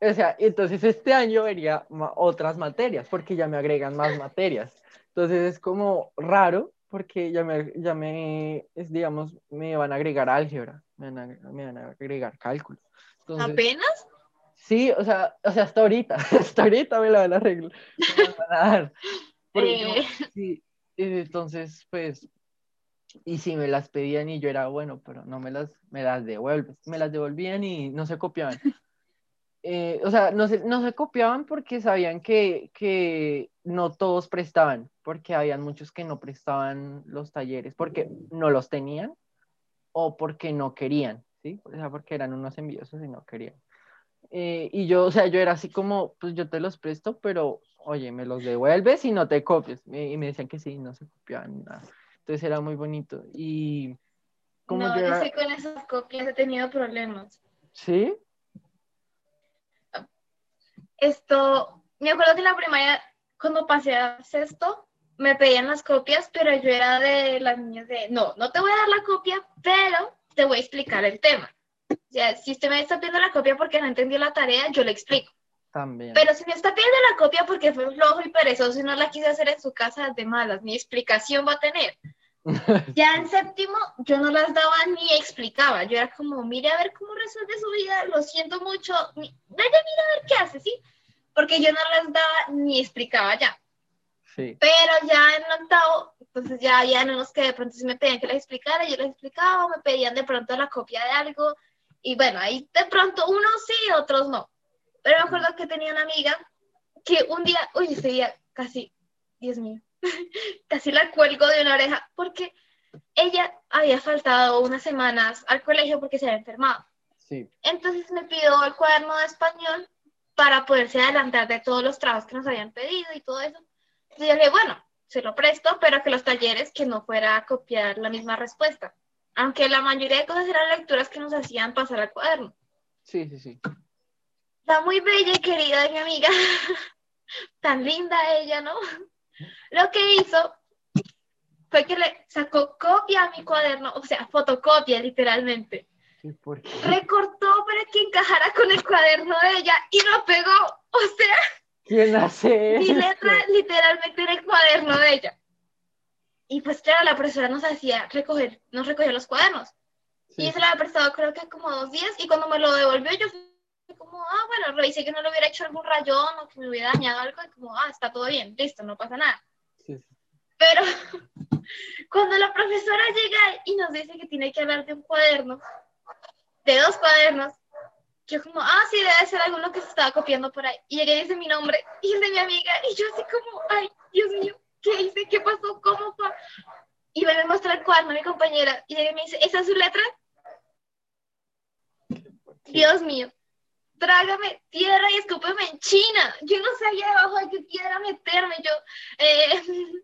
O sea, entonces este año vería otras materias, porque ya me agregan más materias. Entonces es como raro, porque ya me, ya me es, digamos, me van a agregar álgebra, me van a, me van a agregar cálculo. ¿Apenas? Sí, o sea, o sea, hasta ahorita, hasta ahorita me la van a arreglar. Me la van a dar. Eh. sí, entonces, pues, y si me las pedían y yo era bueno, pero no me las, me las devuelves. Me las devolvían y no se copiaban. Eh, o sea, no se, no se copiaban porque sabían que, que no todos prestaban, porque habían muchos que no prestaban los talleres, porque no los tenían o porque no querían, ¿sí? O sea, porque eran unos envidiosos y no querían. Eh, y yo, o sea, yo era así como, pues yo te los presto, pero oye, me los devuelves y no te copies. Y me decían que sí, no se copiaban nada. Entonces era muy bonito. Y como no, yo, sé con esas copias he tenido problemas. ¿Sí? Esto, me acuerdo que en la primaria, cuando pasé a sexto, me pedían las copias, pero yo era de las niñas de, no, no te voy a dar la copia, pero te voy a explicar el tema. O sea, si usted me está pidiendo la copia porque no entendió la tarea, yo le explico. También. Pero si me está pidiendo la copia porque fue flojo y perezoso y no la quise hacer en su casa de malas, ni explicación va a tener. ya en séptimo yo no las daba ni explicaba, yo era como, mire a ver cómo resuelve su vida, lo siento mucho, vaya, mira a ver qué hace, ¿sí? Porque yo no las daba ni explicaba ya. Sí. Pero ya en octavo, entonces ya había unos que de pronto sí me pedían que les explicara, yo les explicaba, me pedían de pronto la copia de algo, y bueno, ahí de pronto unos sí, otros no. Pero me acuerdo que tenía una amiga que un día, uy, ese día casi, Dios mío, casi la cuelgo de una oreja porque ella había faltado unas semanas al colegio porque se había enfermado. Sí. Entonces me pidió el cuaderno de español para poderse adelantar de todos los trabajos que nos habían pedido y todo eso. Entonces yo le dije, bueno, se lo presto, pero que los talleres que no fuera a copiar la misma respuesta. Aunque la mayoría de cosas eran lecturas que nos hacían pasar al cuaderno. Sí, sí, sí. Está muy bella y querida mi amiga. Tan linda ella, ¿no? Lo que hizo fue que le sacó copia a mi cuaderno, o sea, fotocopia literalmente. Recortó para que encajara con el cuaderno de ella y lo pegó. O sea, ¿quién hace Mi letra literalmente en el cuaderno de ella. Y pues claro, la profesora nos hacía recoger, nos recogió los cuadernos. Y se la había prestado creo que como dos días y cuando me lo devolvió yo como, ah, bueno, revisé que no le hubiera hecho algún rayón o que me hubiera dañado algo, y como, ah, está todo bien, listo, no pasa nada. Pero cuando la profesora llega y nos dice que tiene que hablar de un cuaderno, de dos cuadernos, yo como, ah, sí, debe ser alguno que se estaba copiando por ahí. Y ella dice mi nombre y el de mi amiga, y yo así como, ay, Dios mío, ¿qué hice? ¿Qué pasó? ¿Cómo fue? Y me muestra el cuaderno mi compañera y ella me dice, ¿esa es su letra? Dios mío trágame tierra y escúpeme en China. Yo no sabía debajo de qué piedra meterme. Yo, eh,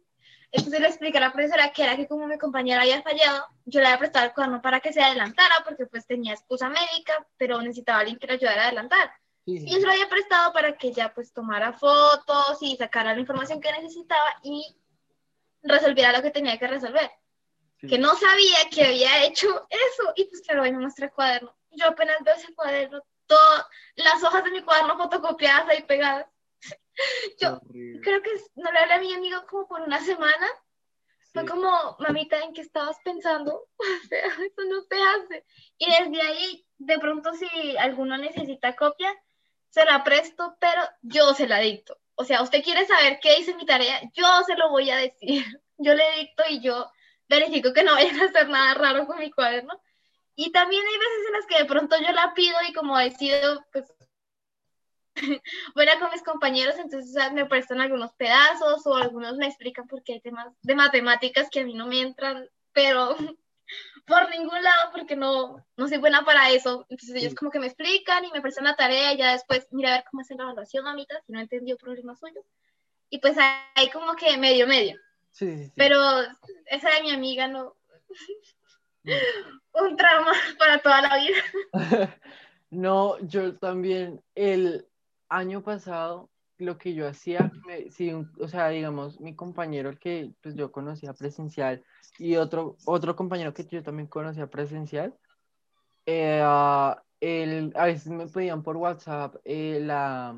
entonces le expliqué a la profesora que era que como mi compañera había fallado, yo le había prestado el cuaderno para que se adelantara porque pues tenía excusa médica, pero necesitaba alguien que la ayudara a adelantar. Y yo se lo había prestado para que ella pues tomara fotos y sacara la información que necesitaba y resolviera lo que tenía que resolver. Que no sabía que había hecho eso. Y pues claro, ahí me muestra el cuaderno. Yo apenas veo ese cuaderno todas las hojas de mi cuaderno fotocopiadas ahí pegadas. Yo creo que no le hablé a mi amigo como por una semana. Fue como, mamita, ¿en qué estabas pensando? O sea, eso no se hace. Y desde ahí, de pronto, si alguno necesita copia, se la presto, pero yo se la dicto. O sea, usted quiere saber qué hice mi tarea, yo se lo voy a decir. Yo le dicto y yo verifico que no vayan a hacer nada raro con mi cuaderno. Y también hay veces en las que de pronto yo la pido y como he sido pues, buena con mis compañeros, entonces me prestan algunos pedazos o algunos me explican porque hay temas de matemáticas que a mí no me entran, pero por ningún lado porque no, no soy buena para eso. Entonces ellos como que me explican y me prestan la tarea y ya después mira a ver cómo hace la evaluación, mamita, si no entendió problema suyo. Y pues hay como que medio medio. Sí, Pero esa de mi amiga no. Un trauma para toda la vida. no, yo también el año pasado lo que yo hacía, sí, o sea, digamos, mi compañero, el que pues, yo conocía presencial, y otro, otro compañero que yo también conocía presencial, eh, a veces me pedían por WhatsApp eh, la,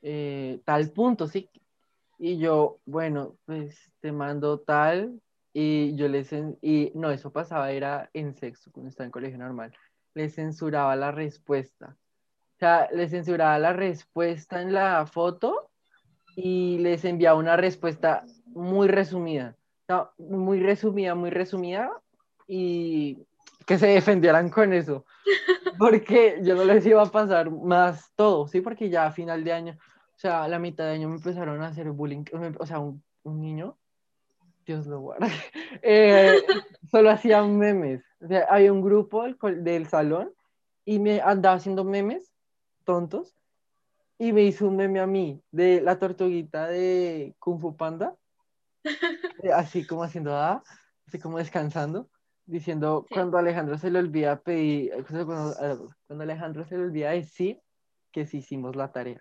eh, tal punto, ¿sí? Y yo, bueno, pues te mando tal, y yo les, y no, eso pasaba, era en sexto, cuando estaba en colegio normal, le censuraba la respuesta sea, les censuraba la respuesta en la foto y les enviaba una respuesta muy resumida. muy resumida, muy resumida y que se defendieran con eso. Porque yo no les iba a pasar más todo, ¿sí? Porque ya a final de año, o sea, a la mitad de año me empezaron a hacer bullying, o sea, un, niño, Dios lo guarde, eh, solo hacían memes. O sea, había un grupo del, del salón y me andaba haciendo memes tontos y me hizo un meme a mí de la tortuguita de Kung Fu Panda, eh, así como haciendo, ah, así como descansando, diciendo cuando Alejandro se le olvida pedir, cuando, ah, cuando, Alejandro se le olvida decir que sí hicimos la tarea.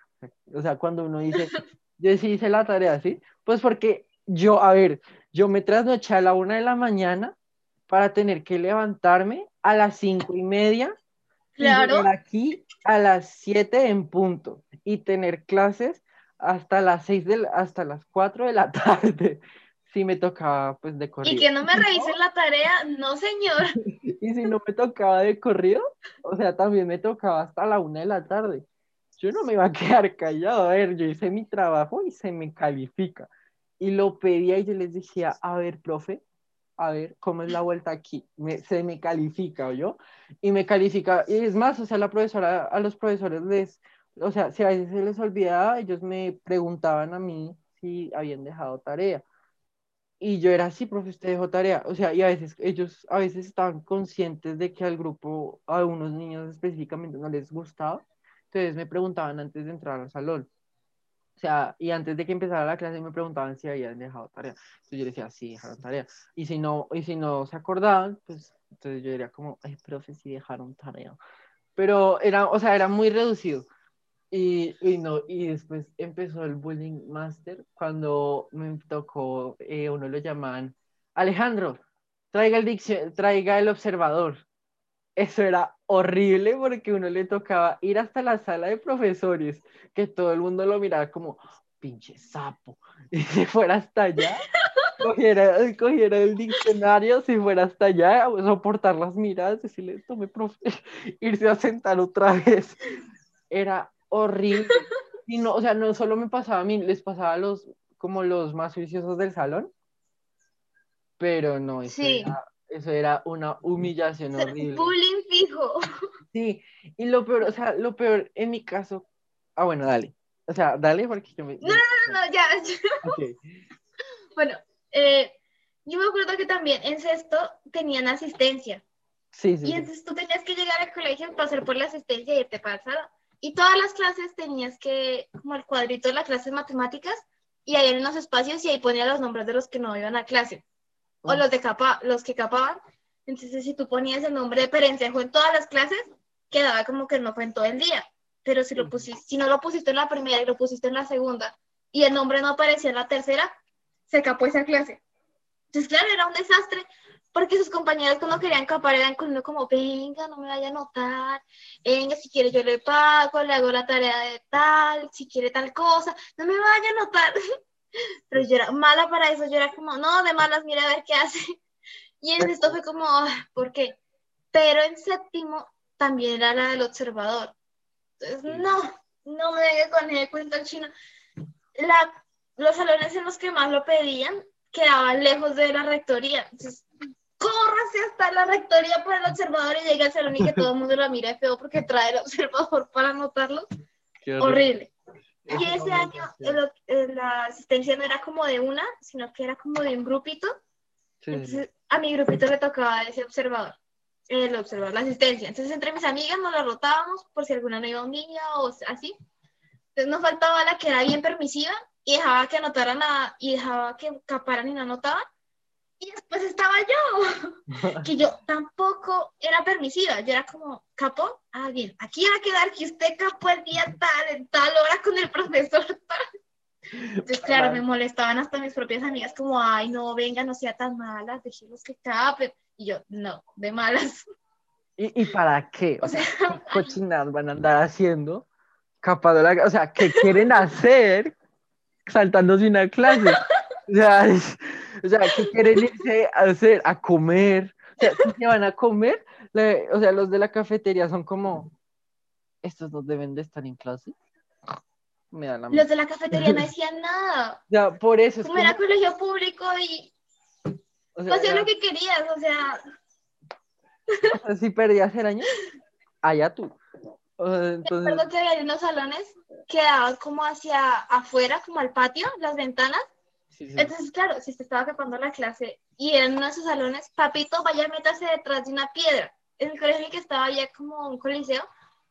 O sea, cuando uno dice, yo sí hice la tarea, ¿sí? Pues porque yo, a ver, yo me trasnoché a la una de la mañana para tener que levantarme a las cinco y media Claro. Y aquí a las 7 en punto y tener clases hasta las 6 de hasta las 4 de la tarde. Si me tocaba pues de corrido. Y que no me revisen la tarea, no señor. y si no me tocaba de corrido, o sea, también me tocaba hasta la 1 de la tarde. Yo no me iba a quedar callado, a ver, yo hice mi trabajo y se me califica. Y lo pedía y yo les decía, a ver, profe, a ver cómo es la vuelta aquí, se me califica, yo, y me califica, y es más, o sea, la profesora, a los profesores les, o sea, si a veces se les olvidaba, ellos me preguntaban a mí si habían dejado tarea. Y yo era así, profe, usted dejó tarea. O sea, y a veces ellos a veces estaban conscientes de que al grupo, a unos niños específicamente no les gustaba. Entonces me preguntaban antes de entrar al salón. Sea, y antes de que empezara la clase me preguntaban si habían dejado tarea. Entonces yo decía, sí, dejaron tarea. Y si no, y si no se acordaban, pues entonces yo diría como, ay, profe, sí dejaron tarea. Pero era, o sea, era muy reducido. Y, y, no, y después empezó el bullying master cuando me tocó, eh, uno lo llamaban, Alejandro, traiga el, traiga el observador eso era horrible porque uno le tocaba ir hasta la sala de profesores, que todo el mundo lo miraba como, pinche sapo, y si fuera hasta allá, cogiera, cogiera el diccionario, si fuera hasta allá, soportar las miradas, decirle, tome, profe, irse a sentar otra vez. Era horrible. Y no, o sea, no solo me pasaba a mí, les pasaba a los, como los más viciosos del salón, pero no, eso sí. era eso era una humillación horrible. Bullying fijo. Sí, y lo peor, o sea, lo peor en mi caso. Ah, bueno, dale. O sea, dale porque yo me. No, no, no, ya. Okay. bueno, eh, yo me acuerdo que también en sexto tenían asistencia. Sí, sí. Y entonces tú tenías que llegar al colegio, pasar por la asistencia y irte para Y todas las clases tenías que, como el cuadrito de la clase de matemáticas, y ahí en unos espacios y ahí ponía los nombres de los que no iban a clase o los, de capa, los que capaban. Entonces, si tú ponías el nombre de Perencejo en todas las clases, quedaba como que no fue en todo el día. Pero si, lo pusiste, si no lo pusiste en la primera y lo pusiste en la segunda y el nombre no aparecía en la tercera, se capó esa clase. Entonces, claro, era un desastre porque sus compañeros cuando querían capar eran con uno como, venga, no me vaya a notar, venga, si quiere yo le pago, le hago la tarea de tal, si quiere tal cosa, no me vaya a notar. Pero yo era mala para eso, yo era como, no, de malas, mira a ver qué hace. Y en esto fue como, ¿por qué? Pero en séptimo también era la del observador. Entonces, no, no me venga con el cuento chino. La, los salones en los que más lo pedían quedaba lejos de la rectoría. Entonces, córrase hasta la rectoría por el observador y llega al salón y que todo el mundo lo mire feo porque trae el observador para anotarlo. Horrible. Y ese año la asistencia no era como de una, sino que era como de un grupito. Entonces, a mi grupito le tocaba ese observador, el observador, la asistencia. Entonces, entre mis amigas nos la rotábamos por si alguna no iba un niño o así. Entonces, nos faltaba la que era bien permisiva y dejaba que anotaran nada y dejaba que caparan y no anotaban. Y después estaba yo, que yo tampoco era permisiva, yo era como, capo, ah, bien, aquí va a quedar que usted capó el día tal, en tal hora con el profesor tal. Entonces, claro, me molestaban hasta mis propias amigas, como, ay, no, venga, no sea tan malas, déjelos que capen. Y yo, no, de malas. ¿Y, y para qué? O sea, ¿qué cochinadas van a andar haciendo? Capado la... O sea, ¿qué quieren hacer saltándose una clase? O sea, o sea, ¿qué quieren irse a hacer? A comer. O sea, ¿qué van a comer? o sea, los de la cafetería son como, estos no deben de estar en clase. Me da la los de la cafetería no decían nada. Ya, por eso. Como, era colegio público y o sea, hacía lo que querías, o sea. O sea, si perdías el año, allá tú. O sea, entonces... Recuerdo que había unos salones que daban como hacia afuera, como al patio, las ventanas, entonces, claro, si se estaba acabando la clase y en uno de esos salones, papito, vaya a meterse detrás de una piedra. En el colegio que estaba ya como un coliseo,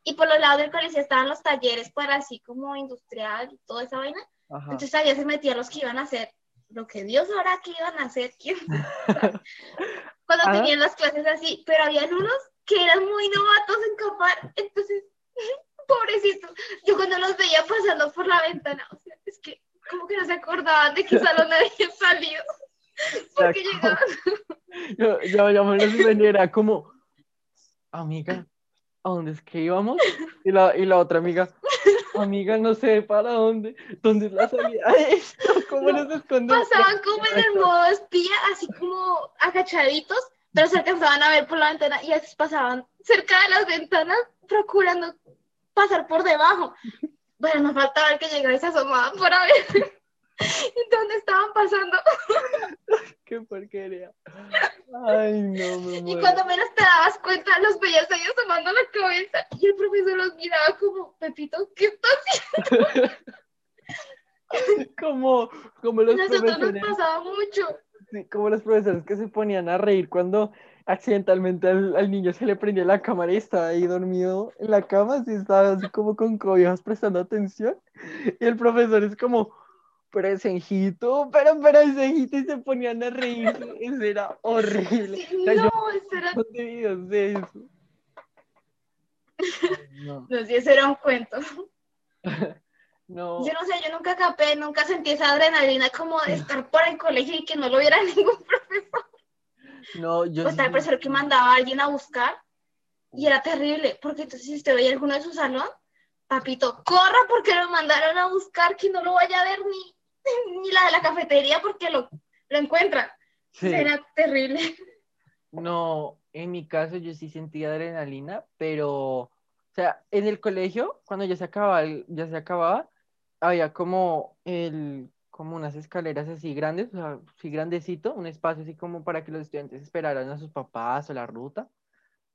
y por los lados del coliseo estaban los talleres para así como industrial y toda esa vaina. Entonces allá se metían los que iban a hacer lo que Dios sabrá que iban a hacer, cuando tenían las clases así, pero había unos que eran muy novatos en capar, entonces, pobrecito, yo cuando los veía pasando por la ventana, que que no se acordaban de qué salón había salido. Porque llegaban. Yo, yo, yo me lo era como, amiga, ¿a dónde es que íbamos? Y la, y la otra amiga, amiga, no sé para dónde, dónde es la salida. ¿Cómo nos escondemos? Pasaban como en el modo espía, así como agachaditos, pero se alcanzaban a ver por la ventana y así pasaban cerca de las ventanas procurando pasar por debajo. Bueno, nos faltaba el que llegara y se asomaba para ver dónde estaban pasando. Qué porquería. Ay, no, me Y cuando menos te dabas cuenta, los veías ahí asomando la cabeza y el profesor los miraba como, Pepito, ¿qué estás haciendo? como, como los Nosotros profesores. nos pasaba mucho. Sí, como los profesores que se ponían a reír cuando accidentalmente al, niño se le prendía la cámara y estaba ahí dormido en la cama, así estaba así como con cobijas prestando atención. Y el profesor es como, presenjito, pero presenjito, y se ponían a reír. Eso era horrible. no, eso era... de eso. No. no, si eso era un cuento. No. Yo no sé, yo nunca capé, nunca sentí esa adrenalina como de estar por el colegio y que no lo viera ningún profesor. No, yo. O tal persona que mandaba a alguien a buscar y era terrible, porque entonces si usted veía alguno de su salón, papito, corra porque lo mandaron a buscar, que no lo vaya a ver ni, ni la de la cafetería porque lo, lo encuentran. Era terrible. No, en mi caso yo sí sentía adrenalina, pero, o sea, en el colegio, cuando ya se acababa, ya se acababa, había como el como unas escaleras así grandes, o sea, así grandecito, un espacio así como para que los estudiantes esperaran a sus papás o la ruta,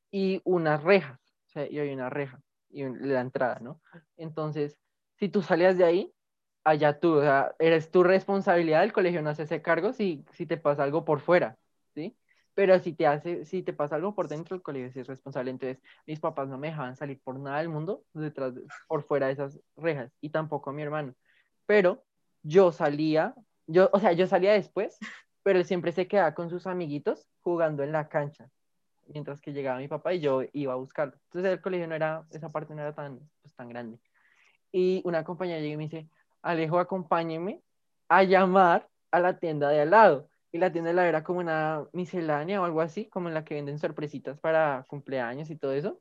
y unas rejas, o sea, y hay una reja, y la entrada, ¿no? Entonces, si tú salías de ahí, allá tú, o sea, eres tu responsabilidad, el colegio no hace ese cargo si, si te pasa algo por fuera, ¿sí? Pero si te hace, si te pasa algo por dentro, el colegio es responsable. Entonces, mis papás no me dejaban salir por nada del mundo detrás, por fuera de esas rejas, y tampoco mi hermano. Pero yo salía, yo, o sea, yo salía después, pero él siempre se quedaba con sus amiguitos jugando en la cancha, mientras que llegaba mi papá y yo iba a buscarlo. Entonces el colegio no era, esa parte no era tan, pues, tan grande. Y una compañera llega y me dice, Alejo, acompáñeme a llamar a la tienda de al lado. Y la tienda lado era como una miscelánea o algo así, como en la que venden sorpresitas para cumpleaños y todo eso.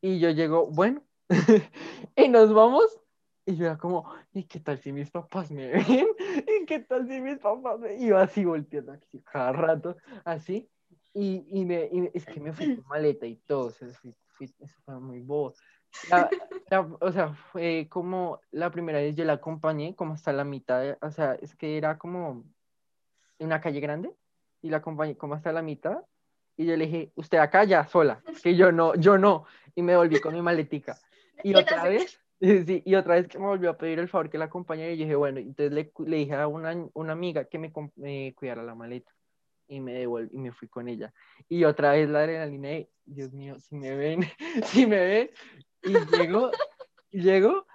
Y yo llego, bueno, y nos vamos y yo era como, ¿y qué tal si mis papás me ven? ¿Y qué tal si mis papás me Iba así volteando aquí cada rato, así. Y, y, me, y es que me fui con maleta y todo, eso fue muy bobo. O sea, fue como la primera vez yo la acompañé como hasta la mitad, o sea, es que era como, en una calle grande y la acompañé como hasta la mitad y yo le dije, usted acá ya sola, que yo no, yo no, y me volví con mi maletica. Y otra vez, sí, y otra vez que me volvió a pedir el favor que la acompañara y dije, bueno, entonces le, le dije a una, una, amiga que me, me, cuidara la maleta y me devolví y me fui con ella. Y otra vez la adrenalina y, Dios mío, si me ven, si me ven, y llego, llego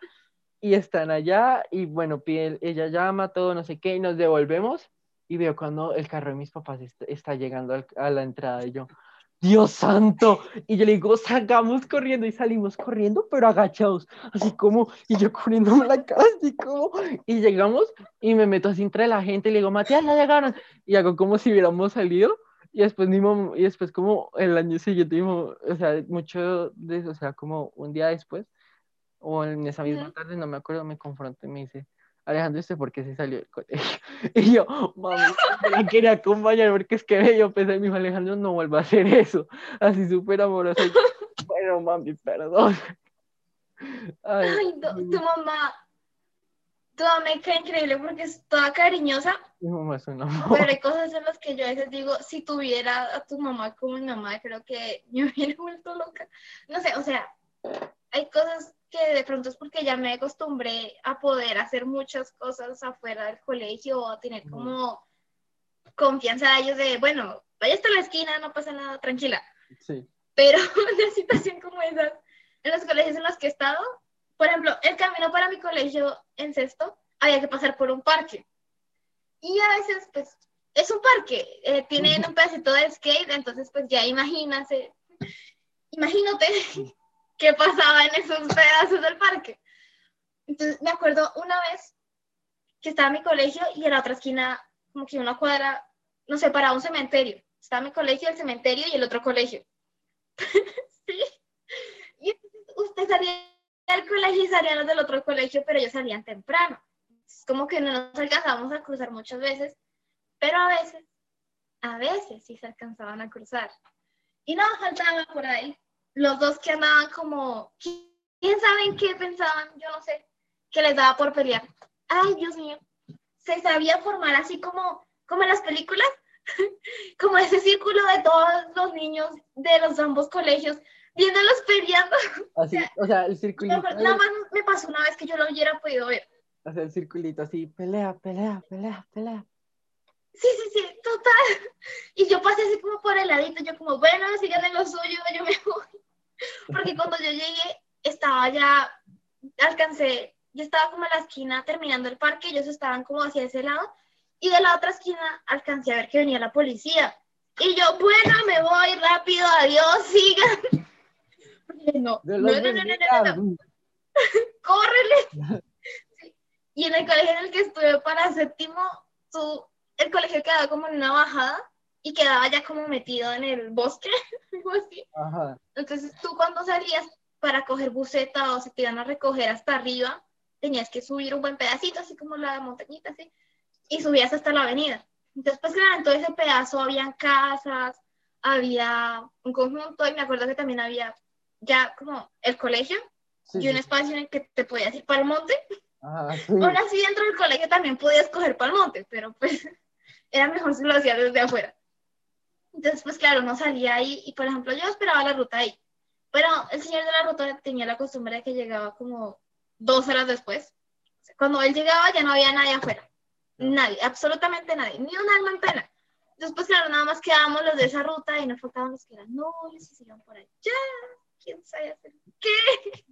y están allá y bueno, pide, ella llama, todo, no sé qué, y nos devolvemos y veo cuando el carro de mis papás está, llegando a la entrada y yo, Dios santo, y yo le digo, salgamos corriendo y salimos corriendo, pero agachados, así como, y yo corriendo la casa, así como, y llegamos y me meto así entre la gente y le digo, Matías, ya llegaron, y hago como si hubiéramos salido, y después mismo, y después como el año siguiente, mismo, o sea, mucho de eso, o sea, como un día después, o en esa misma tarde, no me acuerdo, me confronto y me dice, Alejandro, ¿usted por qué se salió del colegio? Y yo, mami, la quería acompañar porque es que yo pensé, mi hijo Alejandro, no vuelva a hacer eso. Así súper amoroso. bueno, mami, perdón. Ay, tu, mamá, tu mamá me cae increíble porque es toda cariñosa. Mi mamá es una amor. Pero hay cosas en las que yo a veces digo, si tuviera a tu mamá como mi mamá, creo que me hubiera vuelto loca. No sé, o sea, hay cosas que de pronto es porque ya me acostumbré a poder hacer muchas cosas afuera del colegio o a tener como confianza a ellos de, bueno, vaya hasta la esquina, no pasa nada, tranquila. Sí. Pero una situación como esa, en los colegios en los que he estado, por ejemplo, el camino para mi colegio en sexto, había que pasar por un parque. Y a veces, pues, es un parque, eh, tienen un pedacito de skate, entonces, pues ya imagínate, imagínate qué pasaba en esos pedazos del parque. Entonces me acuerdo una vez que estaba en mi colegio y en la otra esquina, como que una cuadra, no sé, para un cementerio. Estaba mi colegio, el cementerio y el otro colegio. sí. Y usted salía del colegio y salían los del otro colegio, pero ellos salían temprano. Es como que no nos alcanzábamos a cruzar muchas veces, pero a veces, a veces sí se alcanzaban a cruzar. Y no faltaba por ahí los dos que andaban como, ¿quién sabe en qué pensaban? Yo no sé, que les daba por pelear. Ay, Dios mío, se sabía formar así como, como en las películas, como ese círculo de todos los niños de los ambos colegios, viéndolos peleando. Así, o sea, el circulito. Nada más me pasó una vez que yo lo hubiera podido ver. O sea, el circulito así, pelea, pelea, pelea, pelea. Sí, sí, sí, total. Y yo pasé así como por el ladito, yo como, bueno, sigan en lo suyo, yo me voy. Porque cuando yo llegué, estaba ya, alcancé, yo estaba como en la esquina terminando el parque, ellos estaban como hacia ese lado, y de la otra esquina alcancé a ver que venía la policía. Y yo, bueno, me voy rápido, adiós, sigan. No, no, no, no, no, no, córrele. Y en el colegio en el que estuve para séptimo, tú, el colegio quedaba como en una bajada y quedaba ya como metido en el bosque, algo así. Entonces tú cuando salías para coger buceta o si te iban a recoger hasta arriba, tenías que subir un buen pedacito, así como la montañita, así, y subías hasta la avenida. Entonces, pues claro, en todo ese pedazo habían casas, había un conjunto, y me acuerdo que también había ya como el colegio y un espacio en el que te podías ir para el monte. Ajá, sí. Aún así, dentro del colegio también podías coger para el monte, pero pues era mejor si lo hacías desde afuera. Entonces, pues claro, no salía ahí y, por ejemplo, yo esperaba la ruta ahí. Pero el señor de la ruta tenía la costumbre de que llegaba como dos horas después. Cuando él llegaba ya no había nadie afuera. Nadie, absolutamente nadie, ni un alma en pena. Entonces, pues claro, nada más quedábamos los de esa ruta y nos faltaban los que eran novios y se iban por allá. ¿Quién sabe hacer qué?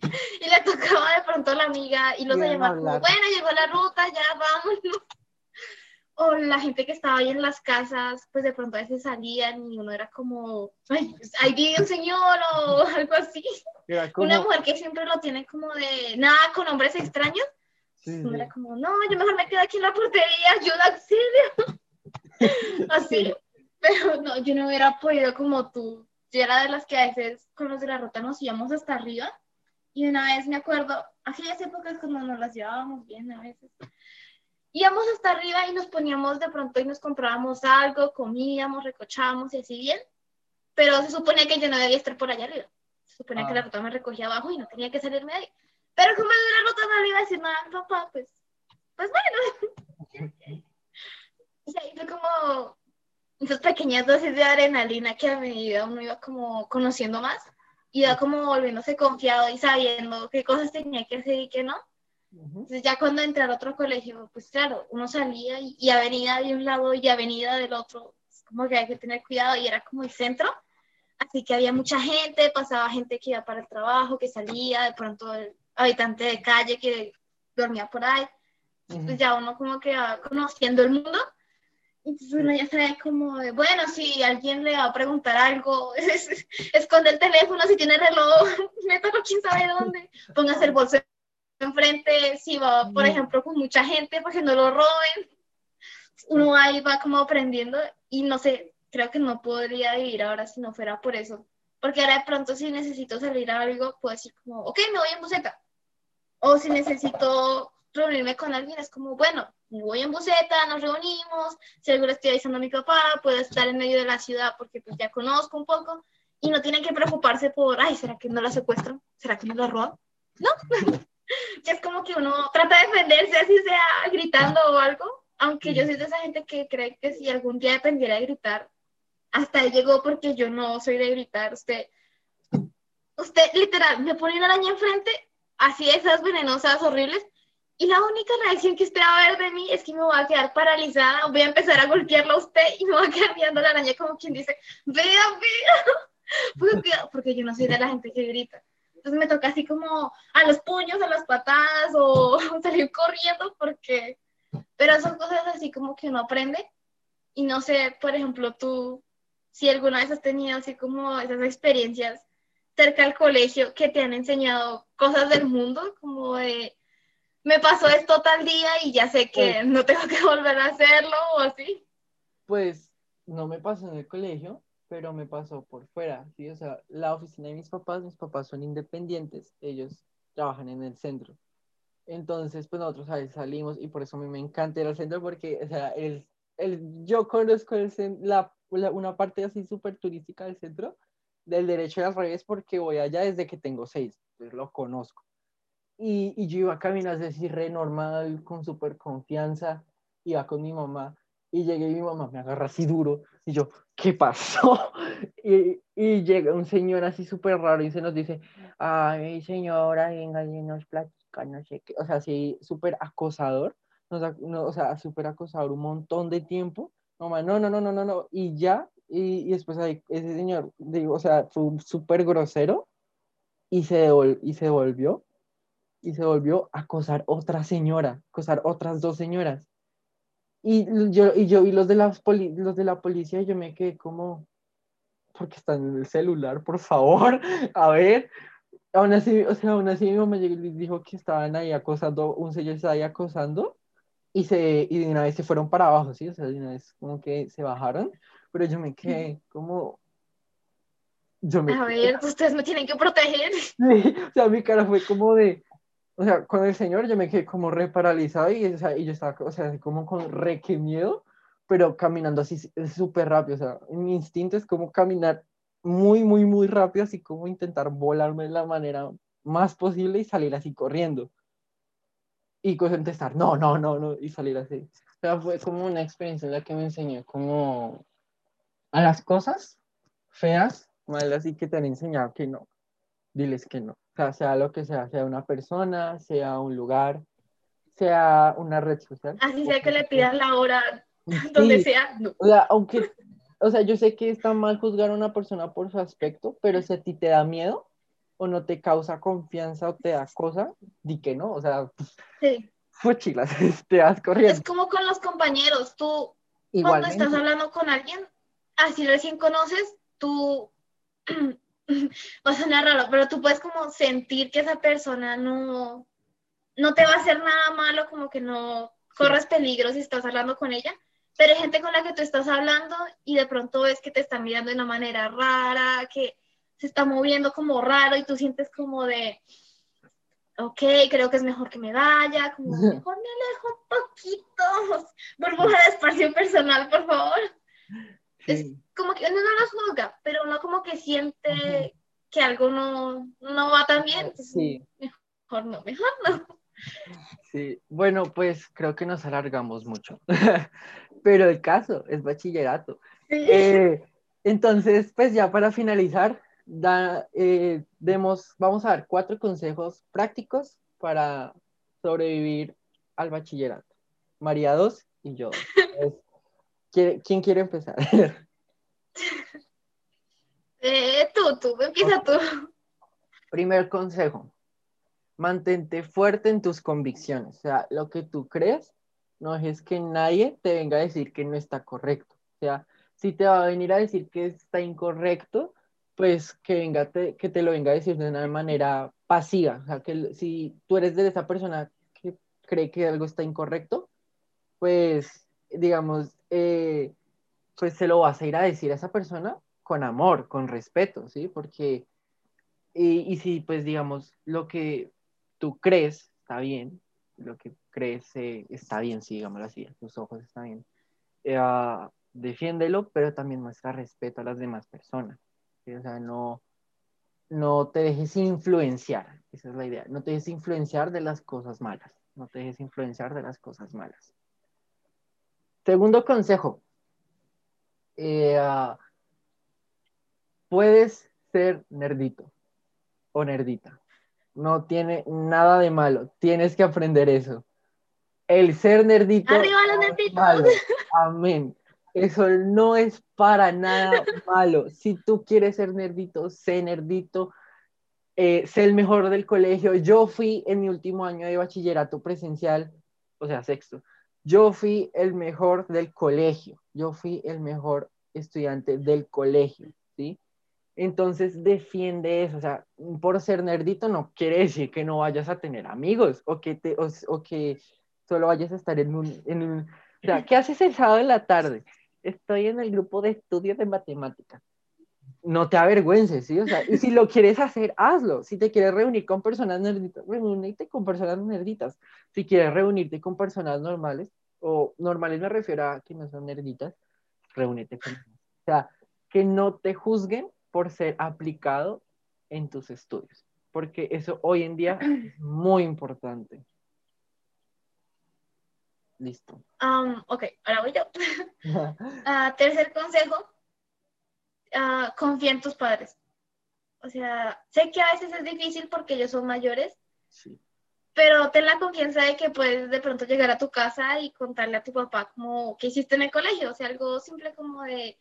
Y le tocaba de pronto a la amiga y los a llamar como, bueno, llegó la ruta, ya vámonos o la gente que estaba ahí en las casas, pues de pronto a veces salían y uno era como, ay, pues, ahí vive un señor o algo así. Una mujer que siempre lo tiene como de nada con hombres extraños. uno era como, no, yo mejor me quedo aquí en la portería, ayuda, auxilio. así. Pero no, yo no hubiera podido como tú. Yo era de las que a veces con los de la ruta nos íbamos hasta arriba. Y una vez me acuerdo, aquellas épocas cuando nos las llevábamos bien a veces íbamos hasta arriba y nos poníamos de pronto y nos comprábamos algo, comíamos, recochábamos y así bien, pero se supone que yo no debía estar por allá arriba. Se supone que la ah. ruta me recogía abajo y no tenía que salirme de ahí. Pero como la ruta no le iba a decir nada a mi papá, pues, pues bueno. Y ahí fue como esas pequeñas dosis de adrenalina que a medida uno iba como conociendo más, iba como volviéndose confiado y sabiendo qué cosas tenía que hacer y qué no. Entonces ya cuando entré al otro colegio, pues claro, uno salía y, y, avenida de un lado y avenida del otro, como que hay que tener cuidado y era como el centro, así que había mucha gente, pasaba gente que iba para el trabajo, que salía, de pronto el habitante de calle que dormía por ahí, entonces ya uno como que va conociendo el mundo, entonces uno ya sabe como de, bueno, si alguien le va a preguntar algo, esconde el teléfono, si tiene reloj, métalo quién sabe dónde, póngase el bolso enfrente, si va, por ejemplo, con mucha gente para que no lo roben. Uno ahí va como aprendiendo y no sé, creo que no podría vivir ahora si no fuera por eso. Porque ahora de pronto si necesito salir a algo, puedo decir como, ok, me voy en buseta. O si necesito reunirme con alguien, es como, bueno, voy en buseta, nos reunimos, le estoy avisando a mi papá, puedo estar en medio de la ciudad porque pues ya conozco un poco y no tienen que preocuparse por, ay, ¿será que no la secuestran? ¿Será que no la roban? No, es como que uno trata de defenderse, así sea gritando o algo, aunque yo soy de esa gente que cree que si algún día dependiera de gritar, hasta ahí llegó porque yo no soy de gritar, usted, usted literal, me pone una araña enfrente, así esas venenosas, horribles, y la única reacción que usted va a ver de mí es que me voy a quedar paralizada, voy a empezar a golpearla a usted y me voy a quedar mirando la araña como quien dice, vea, vea, porque, porque yo no soy de la gente que grita. Entonces me toca así como a los puños, a las patadas o salir corriendo porque... Pero son cosas así como que uno aprende y no sé, por ejemplo, tú, si alguna vez has tenido así como esas experiencias cerca al colegio que te han enseñado cosas del mundo, como de, me pasó esto tal día y ya sé que pues no tengo que volver a hacerlo o así. Pues no me pasó en el colegio, pero me pasó por fuera, ¿sí? O sea, la oficina de mis papás, mis papás son independientes, ellos trabajan en el centro. Entonces, pues nosotros a veces salimos y por eso a mí me encanta ir al centro porque, o sea, el, el, yo conozco el, la, una parte así súper turística del centro, del derecho y al revés, porque voy allá desde que tengo seis, pues lo conozco. Y, y yo iba a caminar así re normal, con súper confianza, iba con mi mamá y llegué y mi mamá me agarra así duro y yo, ¿qué pasó? Y, y llega un señor así súper raro y se nos dice, ay señora, venga y nos platica, no sé qué, o sea, así súper acosador, no, o sea, súper acosador un montón de tiempo, mamá, no, no, no, no, no, no, y ya, y, y después ahí, ese señor, digo, o sea, fue súper grosero y se, y se volvió, y se volvió a acosar otra señora, acosar otras dos señoras y yo, y yo vi los de, la los de la policía y yo me quedé como, porque están en el celular, por favor, a ver. Aún así, o sea, aún así mi mamá llegó y dijo que estaban ahí acosando, un señor estaba ahí acosando y, se, y de una vez se fueron para abajo, ¿sí? O sea, de una vez como que se bajaron, pero yo me quedé como... Yo me a ver, ustedes me tienen que proteger. Sí, o sea, mi cara fue como de, o sea, con el señor yo me quedé como re paralizado y, o sea, y yo estaba, o sea, como con re que miedo, pero caminando así súper rápido, o sea, mi instinto es como caminar muy, muy, muy rápido, así como intentar volarme de la manera más posible y salir así corriendo. Y contestar, no, no, no, no, y salir así. O sea, fue como una experiencia la que me enseñó como a las cosas feas, malas, y que te han enseñado que no, diles que no sea, lo que sea, sea una persona, sea un lugar, sea una red social. Así sea que le pidas la hora donde sea. O sea, aunque, o sea, yo sé que está mal juzgar a una persona por su aspecto, pero si a ti te da miedo o no te causa confianza o te da cosa, di que no, o sea, sí. fuchilas, te das corriendo. Es como con los compañeros, tú cuando estás hablando con alguien, así recién conoces, tú va a sonar raro, pero tú puedes como sentir que esa persona no, no te va a hacer nada malo, como que no corres peligro si estás hablando con ella, pero hay gente con la que tú estás hablando y de pronto ves que te están mirando de una manera rara, que se está moviendo como raro y tú sientes como de, ok, creo que es mejor que me vaya, como mejor me alejo un poquito, burbuja de espacio personal, por favor. Es como que uno no lo juzga, pero uno como que siente que algo no, no va tan bien. Sí. Mejor no, mejor no. Sí, bueno, pues creo que nos alargamos mucho. pero el caso es bachillerato. Eh, entonces, pues ya para finalizar, da, eh, demos, vamos a dar cuatro consejos prácticos para sobrevivir al bachillerato. María 2 y yo. ¿Quién quiere empezar? Eh, tú, tú, empieza tú. Primer consejo, mantente fuerte en tus convicciones. O sea, lo que tú crees, no es que nadie te venga a decir que no está correcto. O sea, si te va a venir a decir que está incorrecto, pues que, venga que te lo venga a decir de una manera pasiva. O sea, que si tú eres de esa persona que cree que algo está incorrecto, pues, digamos, eh, pues se lo vas a ir a decir a esa persona con amor, con respeto, ¿sí? Porque, y, y si, pues, digamos, lo que tú crees está bien, lo que crees eh, está bien, sí, digámoslo así, tus ojos están bien, eh, defiéndelo, pero también muestra respeto a las demás personas. O sea, no, no te dejes influenciar, esa es la idea, no te dejes influenciar de las cosas malas, no te dejes influenciar de las cosas malas. Segundo consejo, eh, ah, puedes ser nerdito o nerdita. No tiene nada de malo, tienes que aprender eso. El ser nerdito. Arriba los nerditos. Amén. Eso no es para nada malo. Si tú quieres ser nerdito, sé nerdito, eh, sé el mejor del colegio. Yo fui en mi último año de bachillerato presencial, o sea, sexto. Yo fui el mejor del colegio. Yo fui el mejor estudiante del colegio, ¿sí? Entonces defiende eso, o sea, por ser nerdito no quiere decir que no vayas a tener amigos o que, te, o, que solo vayas a estar en un, en un... O sea, ¿qué haces el sábado en la tarde? estoy en el grupo de estudios de matemáticas. No te avergüences, ¿sí? O sea, y si lo quieres hacer, hazlo. Si te quieres reunir con personas nerditas, reúnete con personas nerditas. Si quieres reunirte con personas normales, o normales me refiero a que no son nerditas, reúnete con ellos. O sea, que no te juzguen por ser aplicado en tus estudios, porque eso hoy en día es muy importante. Listo. ok, ahora voy yo. Ah, tercer consejo, uh, confía en tus padres. O sea, sé que a veces es difícil porque ellos son mayores, sí. pero ten la confianza de que puedes de pronto llegar a tu casa y contarle a tu papá como que hiciste en el colegio, o sea, algo simple como de,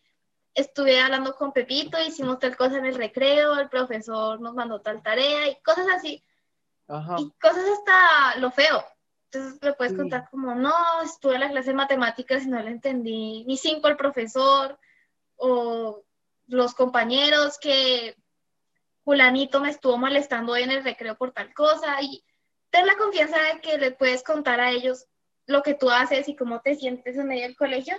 estuve hablando con Pepito, hicimos tal cosa en el recreo, el profesor nos mandó tal tarea y cosas así. Ajá. Y cosas hasta lo feo. Entonces le puedes contar como, no, estuve en la clase de matemáticas y no le entendí ni cinco al profesor, o los compañeros que fulanito me estuvo molestando hoy en el recreo por tal cosa, y ten la confianza de que le puedes contar a ellos lo que tú haces y cómo te sientes en medio del colegio,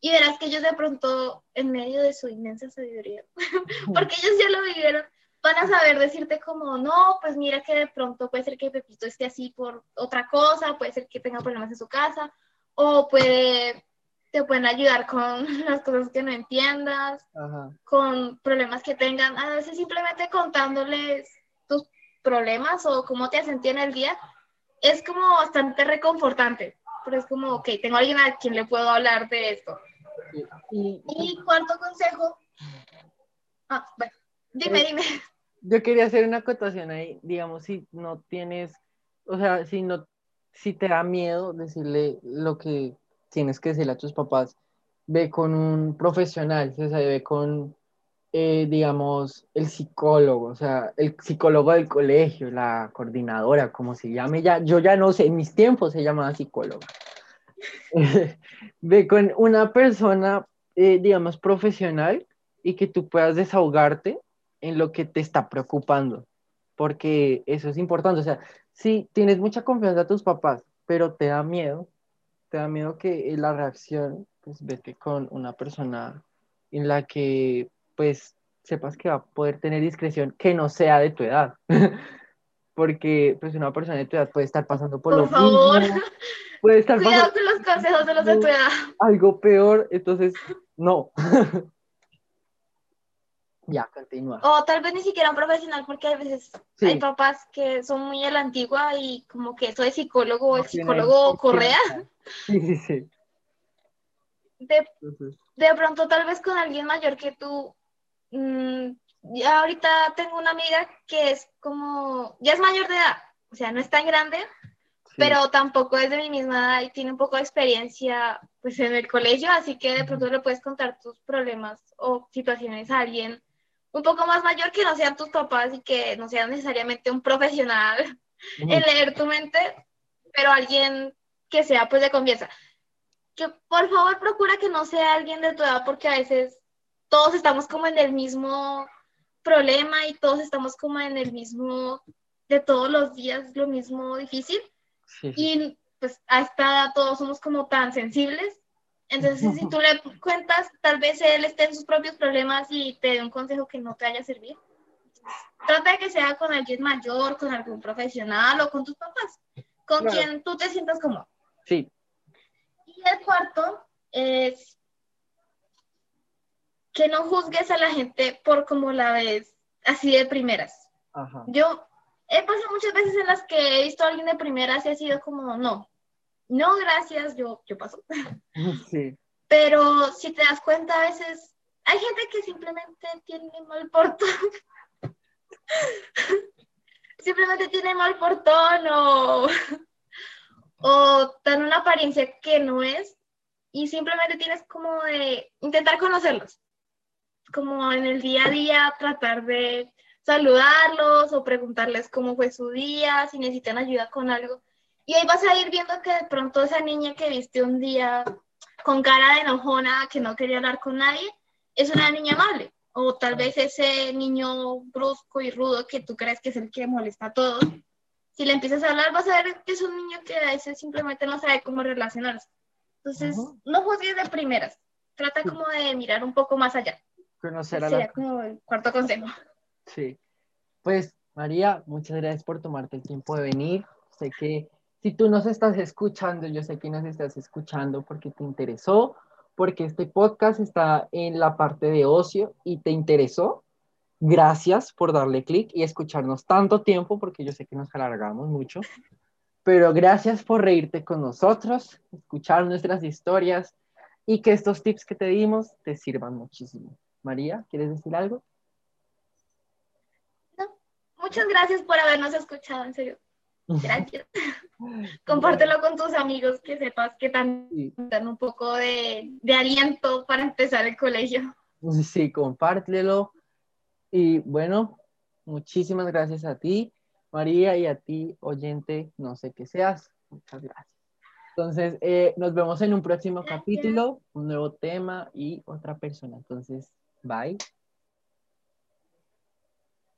y verás que ellos de pronto, en medio de su inmensa sabiduría, porque ellos ya lo vivieron, van a saber decirte como, no, pues mira que de pronto puede ser que Pepito esté así por otra cosa, puede ser que tenga problemas en su casa, o puede, te pueden ayudar con las cosas que no entiendas, con problemas que tengan, a veces simplemente contándoles tus problemas o cómo te has sentido en el día, es como bastante reconfortante, pero es como, ok, tengo alguien a quien le puedo hablar de esto. Y, y cuarto consejo, ah, bueno, dime, dime. yo quería hacer una acotación ahí, digamos, si no tienes, o sea, si no, si te da miedo decirle lo que tienes que decirle a tus papás, ve con un profesional, o sea, ve con, eh, digamos, el psicólogo, o sea, el psicólogo del colegio, la coordinadora, como se llame, ya, yo ya no sé, en mis tiempos se llamaba psicólogo. ve con una persona, eh, digamos, profesional y que tú puedas desahogarte en lo que te está preocupando, porque eso es importante. O sea, si tienes mucha confianza a tus papás, pero te da miedo, te da miedo que la reacción, pues vete con una persona en la que, pues, sepas que va a poder tener discreción que no sea de tu edad. porque, pues, una persona de tu edad puede estar pasando por, por lo favor. mismo. Puede estar Cuidado con los consejos de los de tu edad. Algo peor, entonces, no. Ya, continúa. O tal vez ni siquiera un profesional, porque a veces hay papás que son muy a la antigua y como que eso de psicólogo, el psicólogo Correa. Sí, sí, sí. de, de pronto tal vez con alguien mayor que tú, mm, ya ahorita tengo una amiga que es como, ya es mayor de edad, o sea, no es tan grande, pero tampoco es de mi misma edad y tiene un poco de experiencia pues en el colegio, así que de pronto le puedes contar tus problemas o situaciones a alguien un poco más mayor que no sean tus papás y que no sea necesariamente un profesional en leer tu mente, pero alguien que sea pues de confianza. Que por favor procura que no sea alguien de tu edad porque a veces todos estamos como en el mismo problema y todos estamos como en el mismo, de todos los días, lo mismo difícil. Y pues a esta edad todos somos como tan sensibles. Entonces, si tú le cuentas, tal vez él esté en sus propios problemas y te dé un consejo que no te haya servido. Trata de que sea con alguien mayor, con algún profesional o con tus papás, con quien tú te sientas cómodo. Sí. Y el cuarto es que no juzgues a la gente por cómo la ves así de primeras. Ajá. Yo he pasado muchas veces en las que he visto a alguien de primeras y ha sido como, no, no, gracias, yo, yo paso. Sí. Pero si te das cuenta, a veces hay gente que simplemente tiene mal portón. simplemente tiene mal portón o, o dan una apariencia que no es y simplemente tienes como de intentar conocerlos como en el día a día tratar de saludarlos o preguntarles cómo fue su día, si necesitan ayuda con algo. Y ahí vas a ir viendo que de pronto esa niña que viste un día con cara de enojona, que no quería hablar con nadie, es una niña amable. O tal vez ese niño brusco y rudo que tú crees que es el que molesta a todos. Si le empiezas a hablar, vas a ver que es un niño que a veces simplemente no sabe cómo relacionarse. Entonces, no juzgues de primeras. Trata como de mirar un poco más allá. Conocer a Sería como el cuarto consejo. Sí. Pues, María, muchas gracias por tomarte el tiempo de venir. Sé que si tú nos estás escuchando, yo sé que nos estás escuchando porque te interesó, porque este podcast está en la parte de ocio y te interesó. Gracias por darle clic y escucharnos tanto tiempo, porque yo sé que nos alargamos mucho. Pero gracias por reírte con nosotros, escuchar nuestras historias y que estos tips que te dimos te sirvan muchísimo. María, ¿quieres decir algo? No, muchas gracias por habernos escuchado, en serio. Gracias. Compártelo con tus amigos que sepas que también dan un poco de, de, aliento para empezar el colegio. Sí, compártelo. Y bueno, muchísimas gracias a ti, María, y a ti, oyente, no sé qué seas. Muchas gracias. Entonces, eh, nos vemos en un próximo capítulo, un nuevo tema y otra persona. Entonces, Bye.